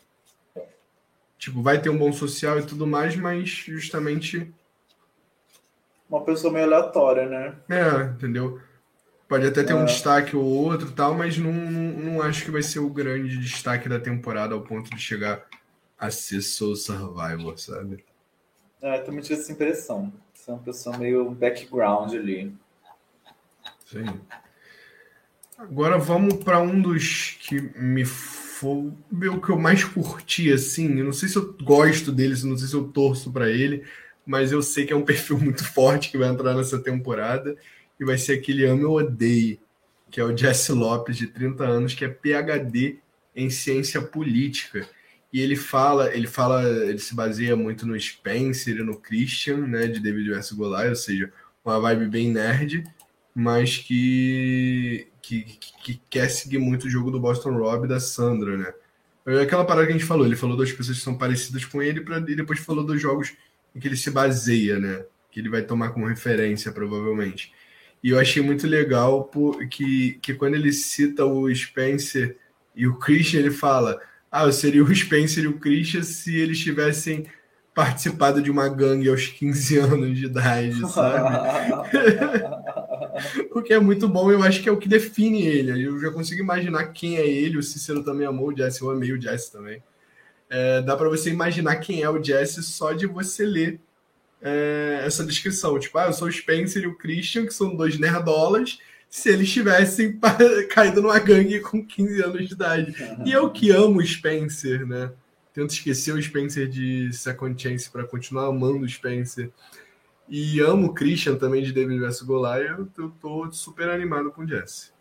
S1: Tipo, vai ter um bom social e tudo mais, mas justamente.
S2: Uma pessoa meio aleatória, né?
S1: É, entendeu? Pode até ter é. um destaque ou outro tal, mas não, não acho que vai ser o grande destaque da temporada ao ponto de chegar a ser Soul Survivor, sabe?
S2: É, eu também tive essa impressão. Você é uma pessoa meio background ali.
S1: Sim. Agora vamos para um dos que me foi o que eu mais curti, assim. Eu não sei se eu gosto dele, não sei se eu torço para ele, mas eu sei que é um perfil muito forte que vai entrar nessa temporada e vai ser aquele ame ou odeie. que é o Jesse Lopes, de 30 anos, que é PhD em ciência política. E ele fala, ele fala, ele se baseia muito no Spencer e no Christian, né, de David vs Goliath, ou seja, uma vibe bem nerd, mas que, que, que quer seguir muito o jogo do Boston Rob da Sandra, né? É aquela parada que a gente falou, ele falou das pessoas que são parecidas com ele pra, e depois falou dos jogos em que ele se baseia, né? Que ele vai tomar como referência, provavelmente. E eu achei muito legal por, que, que quando ele cita o Spencer e o Christian, ele fala: Ah, eu seria o Spencer e o Christian se eles tivessem participado de uma gangue aos 15 anos de idade, sabe? o que é muito bom, eu acho que é o que define ele. Eu já consigo imaginar quem é ele. O Cícero também amou o Jesse, eu amei o Jesse também. É, dá para você imaginar quem é o Jesse só de você ler é, essa descrição. Tipo, ah, eu sou o Spencer e o Christian, que são dois nerdolas, se eles tivessem caído numa gangue com 15 anos de idade. E eu que amo o Spencer, né? Tento esquecer o Spencer de Second Chance para continuar amando o Spencer. E amo o Christian também de David vs Goliath. Eu tô super animado com o Jesse.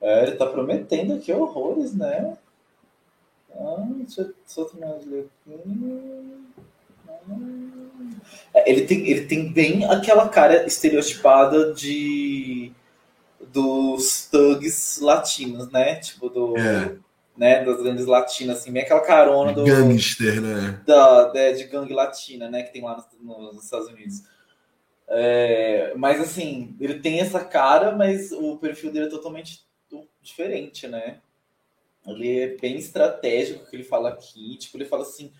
S2: É, ele tá prometendo aqui horrores, né? Ah, deixa eu só terminar de ler aqui. É, ele tem, ele tem bem aquela cara estereotipada de dos thugs latinos, né? Tipo do é. né, das grandes latinas assim, bem aquela carona do
S1: gangster, né?
S2: Da, de, de gangue latina, né, que tem lá nos, nos Estados Unidos. É, mas assim, ele tem essa cara, mas o perfil dele é totalmente diferente, né? Ele é bem estratégico que ele fala aqui. Tipo, ele fala assim: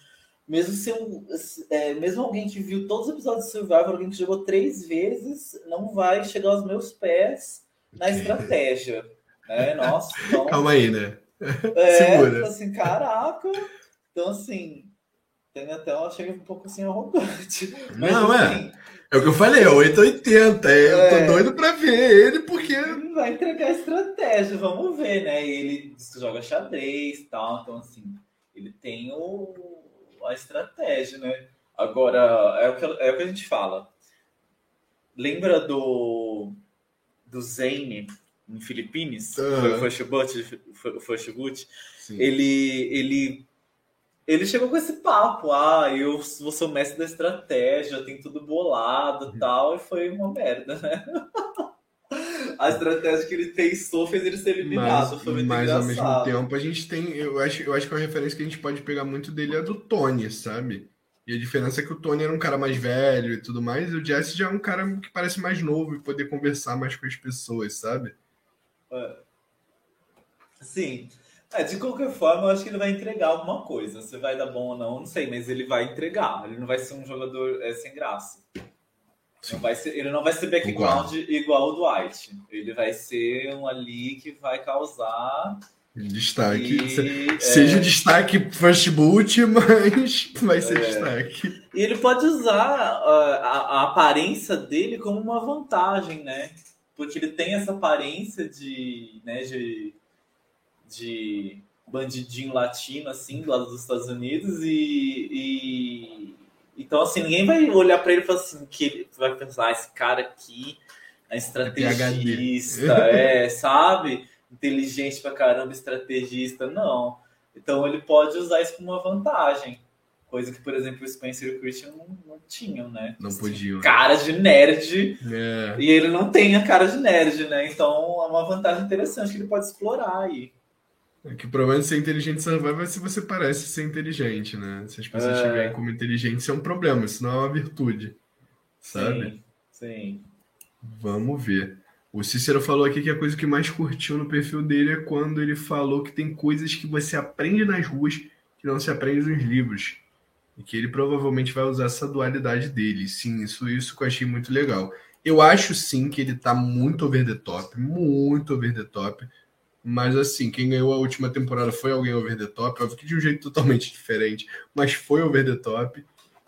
S2: mesmo se um, é, mesmo alguém que viu todos os episódios de Survivor, alguém que jogou três vezes, não vai chegar aos meus pés na estratégia. né? Nossa, então,
S1: Calma aí, né?
S2: É, Segura. assim, caraca. Então, assim, tem até ela chega um pouco assim arrogante.
S1: Mas, não, é. assim, é. É o que eu falei, é 880. É, eu tô é. doido pra ver ele, porque.
S2: Vai entregar estratégia, vamos ver, né? Ele joga xadrez e tal, então assim, ele tem o, a estratégia, né? Agora, é o, que, é o que a gente fala. Lembra do, do Zane em Filipinas? Uhum. Foi o Boot? Ele, ele ele chegou com esse papo, ah, eu vou ser o mestre da estratégia, tem tudo bolado e uhum. tal, e foi uma merda, né? a estratégia que ele pensou fez ele ser eliminado. Mas, foi muito mas ao
S1: mesmo tempo a gente tem. Eu acho, eu acho que uma referência que a gente pode pegar muito dele é do Tony, sabe? E a diferença é que o Tony era um cara mais velho e tudo mais, e o Jesse já é um cara que parece mais novo e poder conversar mais com as pessoas, sabe?
S2: É. Sim. É, de qualquer forma, eu acho que ele vai entregar alguma coisa. Se vai dar bom ou não, não sei, mas ele vai entregar. Ele não vai ser um jogador é, sem graça. Não ser, ele não vai ser background igual. igual o Dwight. Ele vai ser um ali que vai causar.
S1: Destaque. E, Seja é... destaque first boot, mas vai ser é... destaque.
S2: E ele pode usar a, a, a aparência dele como uma vantagem, né? Porque ele tem essa aparência de, né, de de bandidinho latino, assim, do lado dos Estados Unidos, e, e... então, assim, ninguém vai olhar para ele e falar assim, que ele vai pensar, ah, esse cara aqui é estrategista, é, sabe? Inteligente pra caramba, estrategista, não. Então ele pode usar isso como uma vantagem. Coisa que, por exemplo, o Spencer e o Christian não, não tinham, né?
S1: Não podiam. Né?
S2: Cara de nerd. É. E ele não tem a cara de nerd, né? Então é uma vantagem interessante que ele pode explorar aí.
S1: É que o problema de ser inteligente survival é se você parece ser inteligente, né? Se as pessoas é... tiverem como inteligente, isso é um problema, isso não é uma virtude. Sabe?
S2: Sim, sim.
S1: Vamos ver. O Cícero falou aqui que a coisa que mais curtiu no perfil dele é quando ele falou que tem coisas que você aprende nas ruas que não se aprende nos livros. E que ele provavelmente vai usar essa dualidade dele. Sim, isso, isso que eu achei muito legal. Eu acho sim que ele tá muito over the top, muito over the top mas assim, quem ganhou a última temporada foi alguém over the top, óbvio que de um jeito totalmente diferente, mas foi over the top.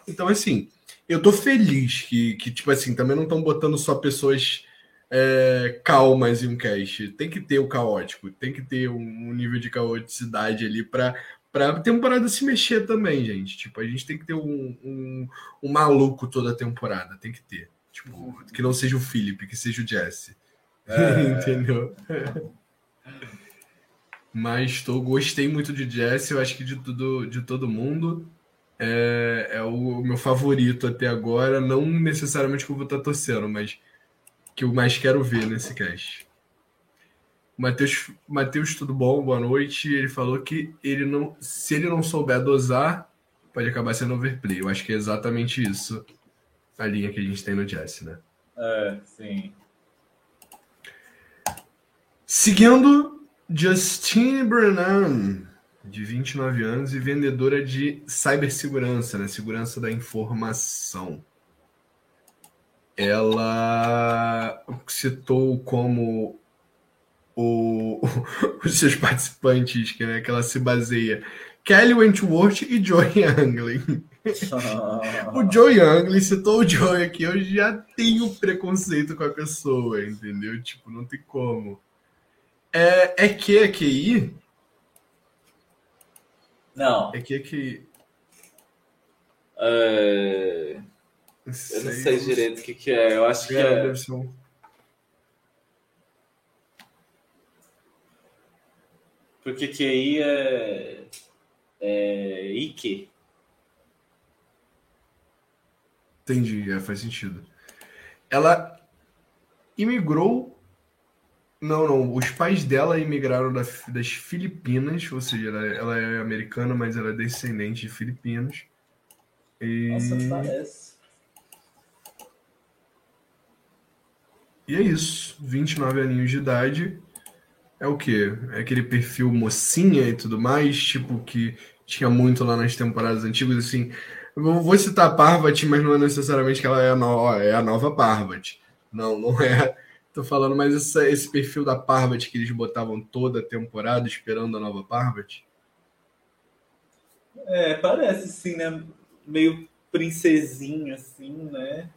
S1: Então, assim, eu tô feliz que, que tipo assim, também não estão botando só pessoas é, calmas em um cast. Tem que ter o caótico, tem que ter um, nível de caoticidade ali para pra temporada se mexer também, gente. Tipo, a gente tem que ter um, um, um maluco toda a temporada, tem que ter. Tipo, que não seja o Felipe, que seja o Jesse. É... Entendeu? Mas tô, gostei muito de Jesse, eu acho que de, tudo, de todo mundo. É, é o meu favorito até agora. Não necessariamente que eu vou estar torcendo, mas que eu mais quero ver nesse cast. Matheus, Matheus, tudo bom? Boa noite. Ele falou que ele não, se ele não souber dosar, pode acabar sendo overplay. Eu acho que é exatamente isso a linha que a gente tem no Jesse, né?
S2: É, sim.
S1: Seguindo, Justine Brennan, de 29 anos e vendedora de cibersegurança, né? Segurança da informação. Ela citou como o, os seus participantes, que, né, que ela se baseia. Kelly Wentworth e Joy Youngling. o Joy Youngling citou o Joy aqui, eu já tenho preconceito com a pessoa, entendeu? Tipo, não tem como. É, é que é QI?
S2: Não.
S1: É que é QI.
S2: É... Eu não sei direito o que, que é. Eu acho que é. é... Deve ser um... Porque QI é, é IQ.
S1: Entendi, é, faz sentido. Ela imigrou. Não, não. Os pais dela imigraram da, das Filipinas, ou seja, ela, ela, é americana, mas ela é descendente de filipinos.
S2: E... Nossa, parece.
S1: E é isso. 29 aninhos de idade é o quê? É aquele perfil mocinha e tudo mais, tipo que tinha muito lá nas temporadas antigas, assim. Eu vou citar a Parvati, mas não é necessariamente que ela é a, no... é a nova Parvati. Não, não é. Tô falando, mas essa, esse perfil da Parvati que eles botavam toda a temporada esperando a nova Parvati.
S2: É, parece sim, né? Meio princesinha, assim, né?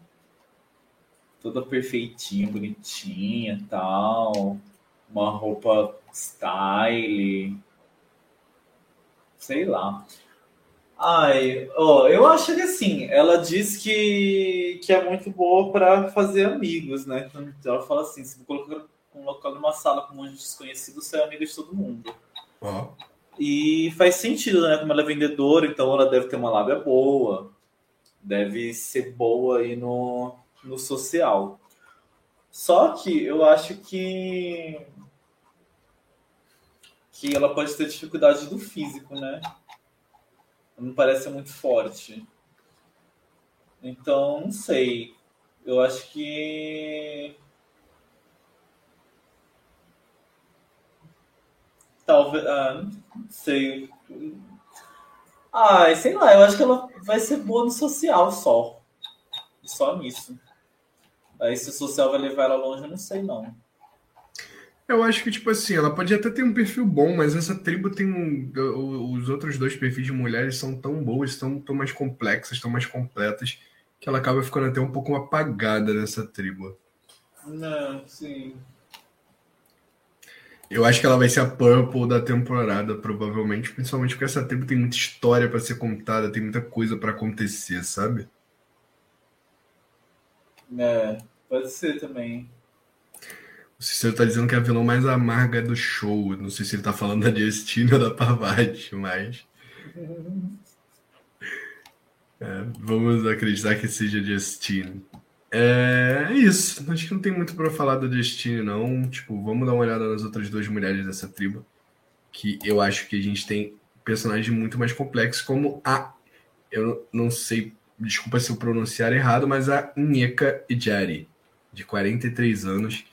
S2: Toda perfeitinha, bonitinha tal uma roupa style, sei lá. Ai, oh, eu acho que assim, ela diz que, que é muito boa para fazer amigos, né? Então, ela fala assim: se colocar, colocar numa sala com um monte de desconhecidos, você é amiga de todo mundo. E faz sentido, né? Como ela é vendedora, então ela deve ter uma lábia boa, deve ser boa aí no, no social. Só que eu acho que que ela pode ter dificuldade do físico, né? Não parece muito forte. Então, não sei. Eu acho que. Talvez. Ah, não sei. Ah, sei lá, eu acho que ela vai ser boa no social só. Só nisso. Aí se o social vai levar ela longe, eu não sei não.
S1: Eu acho que, tipo assim, ela pode até ter um perfil bom, mas essa tribo tem um. Os outros dois perfis de mulheres são tão boas, tão, tão mais complexas, tão mais completas, que ela acaba ficando até um pouco apagada nessa tribo.
S2: Não, sim.
S1: Eu acho que ela vai ser a Purple da temporada, provavelmente, principalmente porque essa tribo tem muita história para ser contada, tem muita coisa para acontecer, sabe?
S2: É, pode ser também.
S1: O Cícero tá dizendo que é a vilã mais amarga do show. Não sei se ele tá falando da Justine ou da Parvati, mas. É, vamos acreditar que seja Justine. É, é isso. Acho que não tem muito para falar da Justine, não. Tipo, vamos dar uma olhada nas outras duas mulheres dessa tribo. Que eu acho que a gente tem personagens muito mais complexos, como a. Eu não sei, desculpa se eu pronunciar errado, mas a Nyeka Ijari, de 43 anos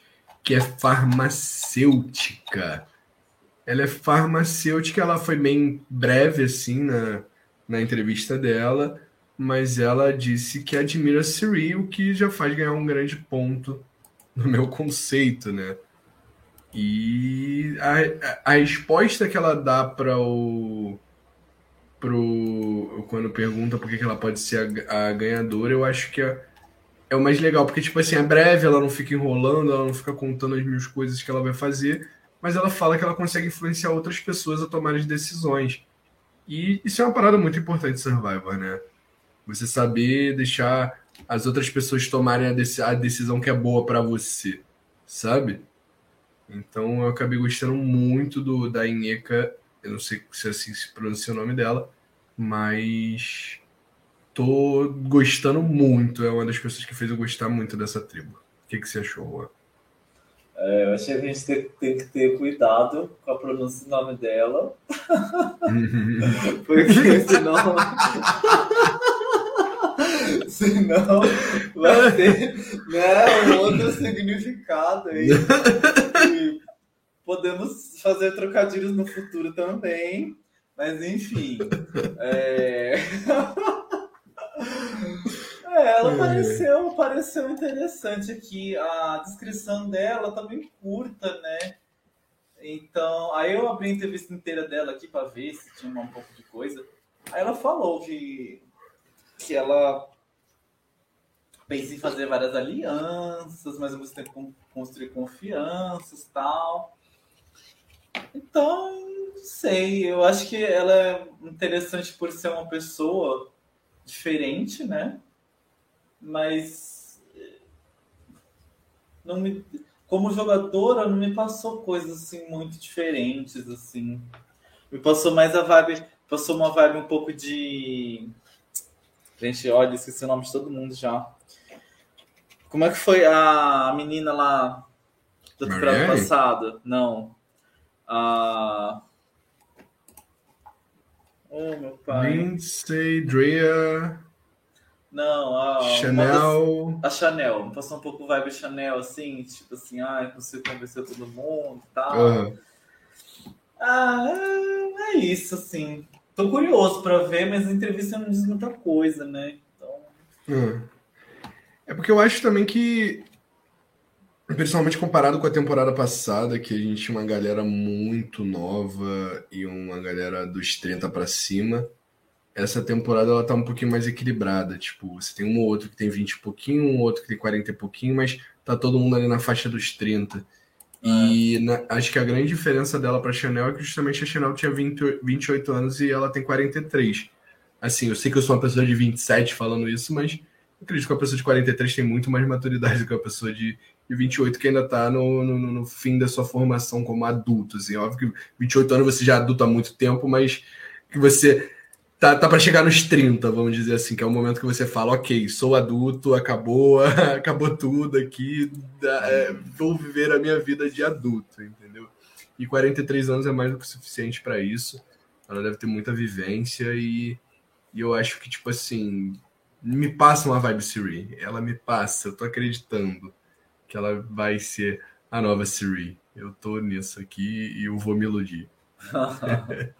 S1: que é farmacêutica. Ela é farmacêutica, ela foi bem breve assim na, na entrevista dela, mas ela disse que admira Siri, o que já faz ganhar um grande ponto no meu conceito, né? E a, a resposta que ela dá para o pro quando pergunta por que ela pode ser a, a ganhadora, eu acho que é é o mais legal, porque, tipo assim, é breve, ela não fica enrolando, ela não fica contando as mil coisas que ela vai fazer, mas ela fala que ela consegue influenciar outras pessoas a tomarem decisões. E isso é uma parada muito importante de Survivor, né? Você saber deixar as outras pessoas tomarem a, decisão que é boa para você, sabe? Então eu acabei gostando muito do da Ineka, eu não sei se assim se pronuncia o nome dela, mas tô gostando muito. É uma das pessoas que fez eu gostar muito dessa tribo. O que, que você achou, Juan?
S2: É, eu achei que a gente tem, tem, que ter cuidado com a pronúncia do nome dela. Porque senão. senão vai ter né, um outro significado aí. E podemos fazer trocadilhos no futuro também. Mas enfim. É... É, ela pareceu, pareceu interessante aqui. A descrição dela tá bem curta, né? Então, aí eu abri a entrevista inteira dela aqui para ver se tinha um pouco de coisa. Aí ela falou que, que ela pensa em fazer várias alianças, mas ao mesmo tempo construir confianças tal. Então, não sei, eu acho que ela é interessante por ser uma pessoa diferente, né? Mas não me, como jogadora não me passou coisas assim muito diferentes assim. Me passou mais a vibe, passou uma vibe um pouco de Gente, olha, esqueci o nome de todo mundo já. Como é que foi a menina lá da temporada passada? Não. A Oh, meu pai.
S1: Lindsay, Drea.
S2: Não, a
S1: Chanel.
S2: Das, a Chanel. Passou um pouco vibe Chanel, assim, tipo assim, ah, consigo convencer todo mundo e tal. Uhum. Ah, é, é, isso, assim. Tô curioso para ver, mas a entrevista não diz muita coisa, né? Então.
S1: Uhum. É porque eu acho também que, principalmente comparado com a temporada passada, que a gente tinha uma galera muito nova e uma galera dos 30 para cima essa temporada ela tá um pouquinho mais equilibrada. Tipo, você tem um ou outro que tem 20 e pouquinho, um outro que tem 40 e pouquinho, mas tá todo mundo ali na faixa dos 30. E na, acho que a grande diferença dela para Chanel é que justamente a Chanel tinha 20, 28 anos e ela tem 43. Assim, eu sei que eu sou uma pessoa de 27 falando isso, mas eu acredito que a pessoa de 43 tem muito mais maturidade do que a pessoa de, de 28 que ainda tá no, no, no, fim da sua formação como adulto. Assim, óbvio que 28 anos você já é adulto há muito tempo, mas que você tá, tá para chegar nos 30, vamos dizer assim, que é o momento que você fala, ok, sou adulto, acabou, acabou tudo aqui, é, vou viver a minha vida de adulto, entendeu? E 43 anos é mais do que suficiente para isso. Ela deve ter muita vivência e, e eu acho que, tipo assim, me passa uma vibe Siri. Ela me passa, eu tô acreditando que ela vai ser a nova Siri. Eu tô nisso aqui e eu vou me iludir.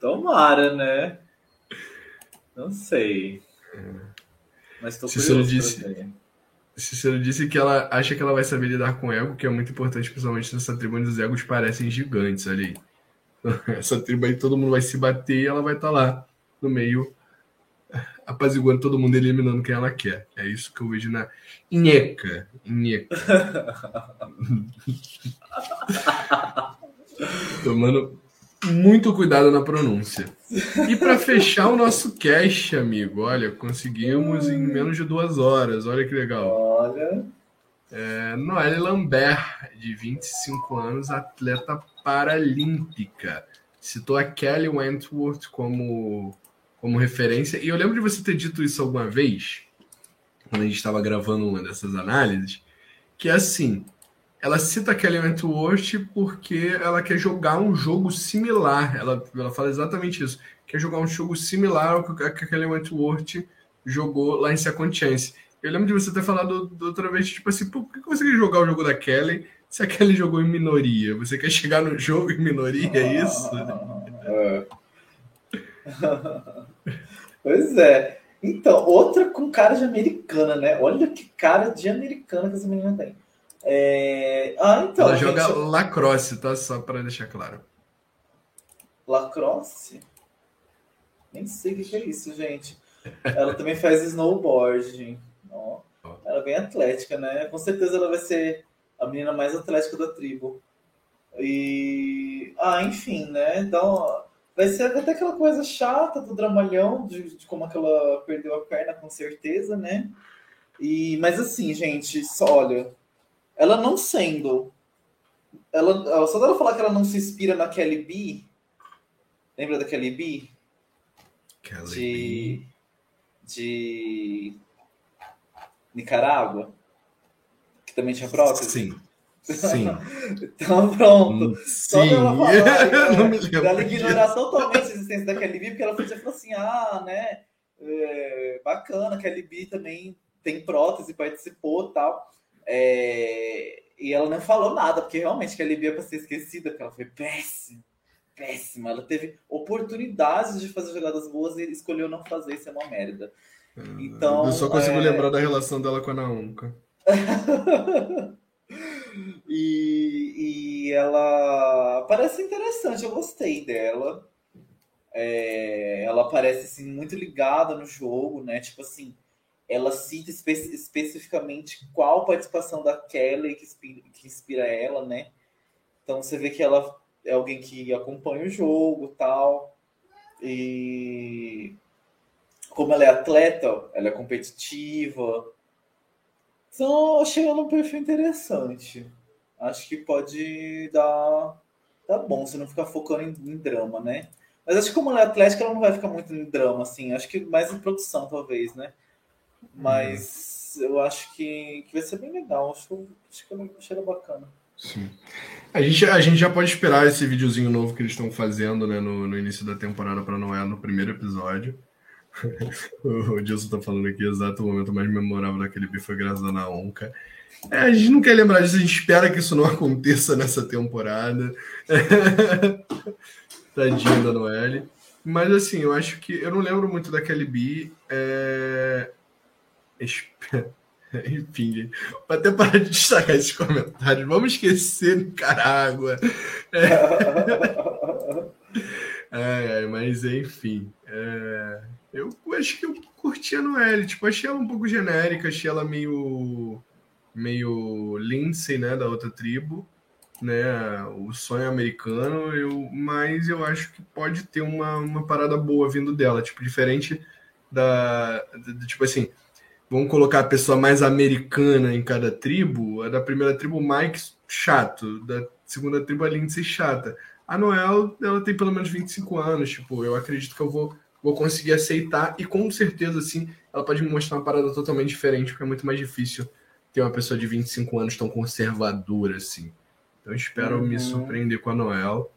S2: Tomara, né? Não sei. Mas tô Cícero
S1: disse, Cícero disse que ela acha que ela vai saber lidar com ego, que é muito importante, principalmente nessa tribo onde os egos parecem gigantes ali. Essa tribo aí todo mundo vai se bater e ela vai estar tá lá no meio, apaziguando todo mundo, eliminando quem ela quer. É isso que eu vejo na Inheca. Inheca. Tomando muito cuidado na pronúncia. E para fechar o nosso cast, amigo, olha, conseguimos em menos de duas horas. Olha que legal.
S2: Olha.
S1: É, Noelle Lambert, de 25 anos, atleta paralímpica. Citou a Kelly Wentworth como, como referência. E eu lembro de você ter dito isso alguma vez, quando a gente estava gravando uma dessas análises, que é assim, ela cita a Kelly Wentworth porque ela quer jogar um jogo similar. Ela, ela fala exatamente isso. Quer jogar um jogo similar ao que a Kelly Wentworth jogou lá em Second Chance. Eu lembro de você ter falado outra vez, tipo assim, por que você quer jogar o jogo da Kelly se a Kelly jogou em minoria? Você quer chegar no jogo em minoria, é isso? É.
S2: pois é. Então, outra com cara de americana, né? Olha que cara de americana que essa menina tem. É... Ah, então.
S1: Ela joga gente... lacrosse, tá? Só para deixar claro.
S2: Lacrosse? Nem sei o que é isso, gente. Ela também faz snowboard. Ó. Ela é bem atlética, né? Com certeza ela vai ser a menina mais atlética da tribo. E. Ah, enfim, né? Então. Vai ser até aquela coisa chata do dramalhão, de, de como é que ela perdeu a perna, com certeza, né? E, mas assim, gente, só, olha, ela não sendo. Ela, só dela falar que ela não se inspira na Kelly B. Lembra da Kelly B?
S1: Kelly
S2: de, B. de Nicarágua? Que também tinha prótese?
S1: Sim. Sim.
S2: então, pronto.
S1: Hum, sim.
S2: ela falar, não me lembro. Ela ignorar totalmente a existência da Kelly B, porque ela falar assim: ah, né? É, bacana, Kelly B também tem prótese, participou tal. É, e ela não falou nada, porque realmente que a Libia para ser esquecida, porque ela foi péssima, péssima. Ela teve oportunidades de fazer jogadas boas e escolheu não fazer, isso é uma merda. Ah, então,
S1: eu só consigo é... lembrar da relação dela com a Naunca.
S2: e, e ela parece interessante, eu gostei dela. É, ela parece assim, muito ligada no jogo, né? Tipo assim, ela cita espe especificamente qual participação da Kelly que inspira, que inspira ela, né? Então você vê que ela é alguém que acompanha o jogo tal. E como ela é atleta, ela é competitiva. Então, achei ela um perfil interessante. Acho que pode dar, dar bom, se não ficar focando em, em drama, né? Mas acho que como ela é atlética, ela não vai ficar muito em drama, assim. Acho que mais em produção, talvez, né? Mas eu acho que, que vai ser bem legal. Acho, acho que eu achei bacana.
S1: Sim. A gente, a gente já pode esperar esse videozinho novo que eles estão fazendo né, no, no início da temporada para Noé no primeiro episódio. o Dilson tá falando aqui, exato o momento mais memorável daquele bife foi graças a Naonca. É, a gente não quer lembrar disso, a gente espera que isso não aconteça nessa temporada. Tadinha da Noelle. Mas assim, eu acho que. Eu não lembro muito da Kelly B. É... Enfim, até parar de destacar esses comentários, vamos esquecer Nicarágua. É... é, mas enfim. É... Eu acho que eu curti a Noelle. Tipo, achei ela um pouco genérica, achei ela meio. meio Lindsay, né, da outra tribo. Né, o sonho americano, eu, mas eu acho que pode ter uma, uma parada boa vindo dela, tipo, diferente da. Tipo assim, vamos colocar a pessoa mais americana em cada tribo, a da primeira tribo, Mike chato, da segunda tribo, a Lindsay chata. A Noel, ela tem pelo menos 25 anos, tipo, eu acredito que eu vou, vou conseguir aceitar e com certeza, assim, ela pode me mostrar uma parada totalmente diferente, porque é muito mais difícil ter uma pessoa de 25 anos tão conservadora, assim. Então espero uhum. me surpreender com a Noel.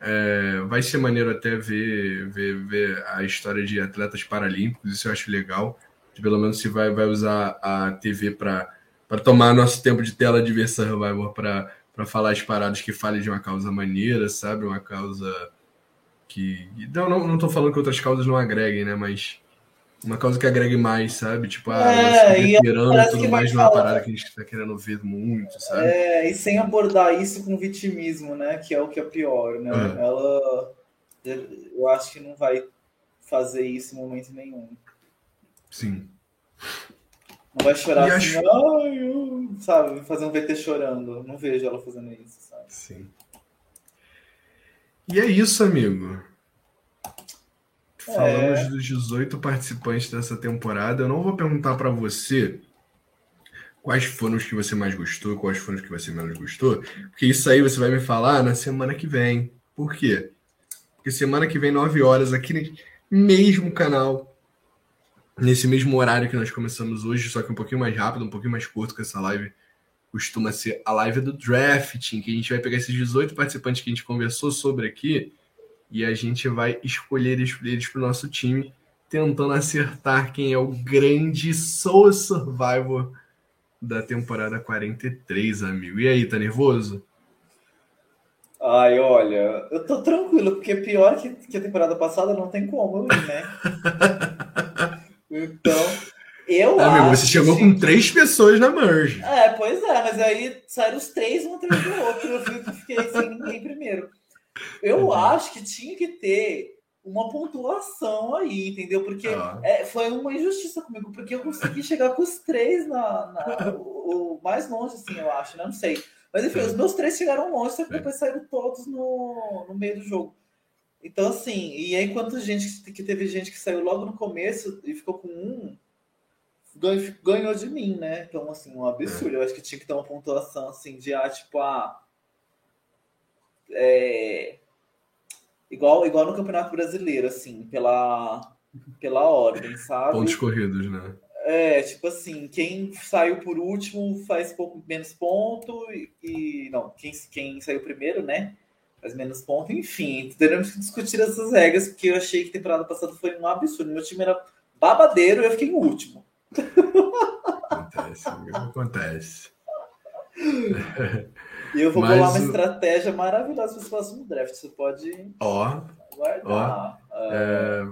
S1: É, vai ser maneiro até ver, ver, ver a história de atletas paralímpicos, isso eu acho legal pelo menos se vai, vai usar a TV para tomar nosso tempo de tela de ver Survivor para falar as paradas que falem de uma causa maneira, sabe? Uma causa que. Não, não, não tô falando que outras causas não agreguem, né? Mas uma causa que agregue mais, sabe? Tipo, ah, é, recuperando e tudo mais numa parada que a gente tá querendo ver muito, sabe?
S2: É, e sem abordar isso com vitimismo, né? Que é o que é pior, né? É. Ela. Eu acho que não vai fazer isso em momento nenhum.
S1: Sim.
S2: Não vai chorar e assim, acho... ai, sabe? Fazer um VT chorando. Não vejo ela fazendo isso, sabe?
S1: Sim. E é isso, amigo. Falamos é... dos 18 participantes dessa temporada. Eu não vou perguntar para você quais foram os que você mais gostou, quais foram os que você menos gostou, porque isso aí você vai me falar na semana que vem. Por quê? Porque semana que vem, 9 horas, aqui no mesmo canal, nesse mesmo horário que nós começamos hoje, só que um pouquinho mais rápido, um pouquinho mais curto, que essa live costuma ser a live do drafting, que a gente vai pegar esses 18 participantes que a gente conversou sobre aqui e a gente vai escolher eles para o nosso time, tentando acertar quem é o grande Soul Survivor da temporada 43, amigo. E aí, tá nervoso?
S2: Ai, olha, eu tô tranquilo, porque pior que, que a temporada passada não tem como né? Então, eu
S1: você chegou que... com três pessoas na merge.
S2: É, pois é, mas aí saíram os três um atrás do outro. Eu fiquei sem ninguém primeiro. Eu é. acho que tinha que ter uma pontuação aí, entendeu? Porque ah. é, foi uma injustiça comigo, porque eu consegui chegar com os três na, na o, o, mais longe, assim, eu acho, né? Não sei. Mas enfim, os meus três chegaram longe, só que depois saíram todos no, no meio do jogo. Então, assim, e aí quanto gente que teve gente que saiu logo no começo e ficou com um, ganhou de mim, né? Então, assim, um absurdo. Eu acho que tinha que ter uma pontuação assim de ah, tipo, ah. É... Igual, igual no Campeonato Brasileiro, assim, pela, pela ordem, sabe?
S1: Pontos corridos, né?
S2: É, tipo assim, quem saiu por último faz pouco menos ponto e, e não, quem, quem saiu primeiro, né? Faz menos ponto, enfim, teremos que discutir essas regras, porque eu achei que a temporada passada foi um absurdo. Meu time era babadeiro e eu fiquei em último.
S1: Acontece, acontece.
S2: E eu vou Mas bolar uma o... estratégia maravilhosa para esse próximo draft. Você pode
S1: ó, guardar. Ó, é...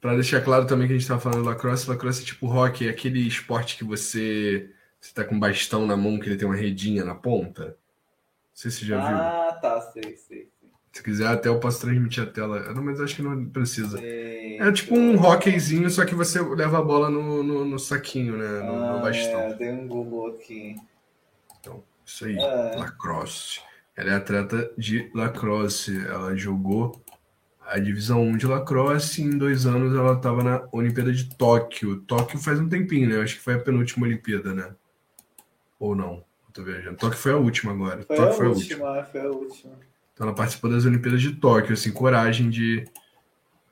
S1: Para deixar claro também que a gente estava falando lacrosse, lacrosse é tipo hockey, é aquele esporte que você você tá com bastão na mão que ele tem uma redinha na ponta. Não sei se você já
S2: ah,
S1: viu.
S2: Ah, tá, sei, sei.
S1: Se quiser, até eu posso transmitir a tela. Não, mas acho que não precisa. Sei. É tipo um hockeyzinho, só que você leva a bola no, no, no saquinho, né? No, ah, no bastão. É,
S2: tem um Google aqui.
S1: Então, isso aí. É. Lacrosse. Ela é atleta de lacrosse. Ela jogou a divisão 1 de lacrosse. Em dois anos ela estava na Olimpíada de Tóquio. Tóquio faz um tempinho, né? Acho que foi a penúltima Olimpíada, né? Ou não? Tô viajando. Tóquio foi a última agora.
S2: Foi,
S1: Tóquio
S2: a, foi última, a última, foi a última.
S1: Então ela participou das Olimpíadas de Tóquio, assim, coragem de.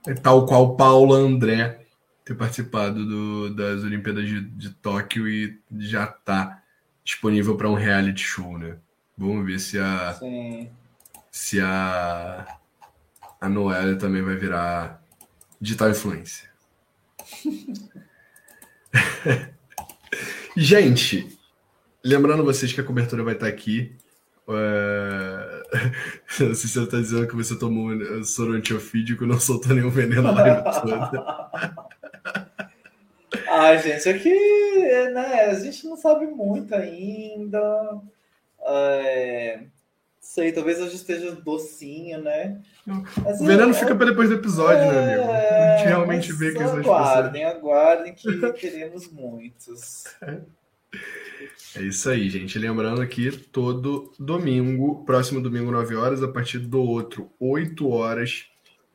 S1: É tal qual Paula André ter participado do, das Olimpíadas de, de Tóquio e já tá disponível para um reality show, né? Vamos ver se a.
S2: Sim.
S1: Se a a Noelle também vai virar digital influencer. Gente, lembrando vocês que a cobertura vai estar aqui. É... Não sei se você está dizendo que você tomou soro antiofídico e não soltou nenhum veneno lá
S2: Ai, gente, aqui né, a gente não sabe muito ainda. É sei, talvez hoje esteja docinho, né?
S1: Mas, o veneno é, fica para depois do episódio, é, né, amigo? A gente realmente vê que
S2: são Aguardem, aguardem que teremos muitos.
S1: É isso aí, gente. Lembrando que todo domingo, próximo domingo, 9 horas, a partir do outro, 8 horas,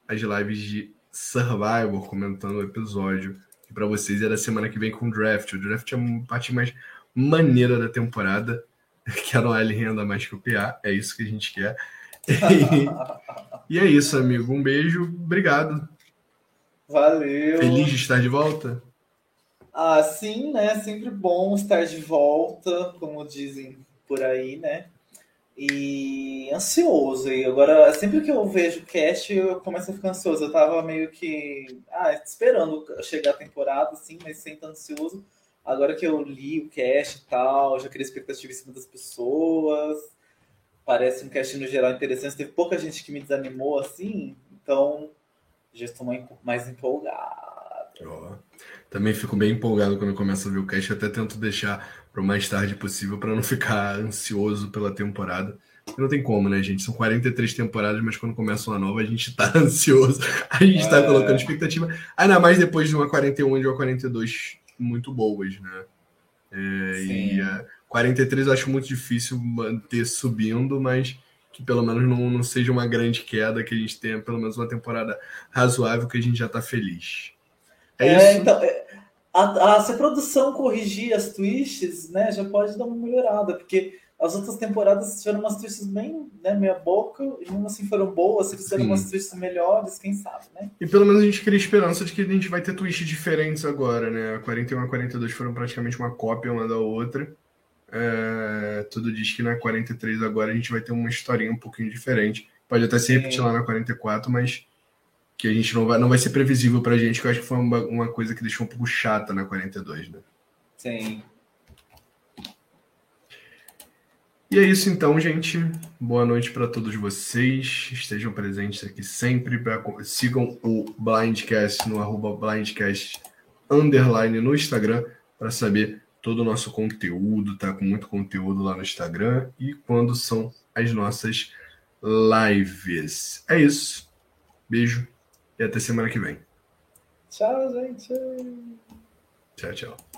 S1: as lives de Survivor comentando o episódio. E para vocês é da semana que vem com o draft. O draft é a parte mais maneira da temporada. que a Noelle renda mais que o PA, é isso que a gente quer. E, e é isso, amigo. Um beijo, obrigado.
S2: Valeu.
S1: Feliz de estar de volta?
S2: Ah, sim, né? Sempre bom estar de volta, como dizem por aí, né? E ansioso. E agora, sempre que eu vejo o cast, eu começo a ficar ansioso. Eu tava meio que ah, esperando chegar a temporada, assim, mas sem tão ansioso. Agora que eu li o cast e tal, já criei expectativa em cima das pessoas. Parece um cast no geral interessante. Teve pouca gente que me desanimou assim, então já estou mais empolgado.
S1: Oh. Também fico bem empolgado quando começo a ver o cast. Até tento deixar para o mais tarde possível para não ficar ansioso pela temporada. Não tem como, né, gente? São 43 temporadas, mas quando começa uma nova, a gente tá ansioso. A gente tá é... colocando expectativa. Ainda mais depois de uma 41 e de uma 42 muito boas, né? É, e a 43 eu acho muito difícil manter subindo, mas que pelo menos não, não seja uma grande queda, que a gente tenha pelo menos uma temporada razoável, que a gente já está feliz.
S2: É, é isso. Então, é, a, a, se a produção corrigir as twists, né, já pode dar uma melhorada, porque as outras temporadas tiveram umas twists bem, né, meia boca, e mesmo assim foram boas, se fizeram Sim. umas twists melhores, quem sabe, né?
S1: E pelo menos a gente cria esperança de que a gente vai ter twists diferentes agora, né? A 41 e a 42 foram praticamente uma cópia uma da outra. É, tudo diz que na 43 agora a gente vai ter uma historinha um pouquinho diferente. Pode até se repetir lá na 44, mas que a gente não vai, não vai ser previsível pra gente, que eu acho que foi uma, uma coisa que deixou um pouco chata na 42, né?
S2: Sim.
S1: E é isso então, gente. Boa noite para todos vocês. Estejam presentes aqui sempre. Pra, sigam o Blindcast no arroba Blindcast underline no Instagram para saber todo o nosso conteúdo. Tá com muito conteúdo lá no Instagram e quando são as nossas lives. É isso. Beijo e até semana que vem.
S2: Tchau, gente.
S1: Tchau, tchau.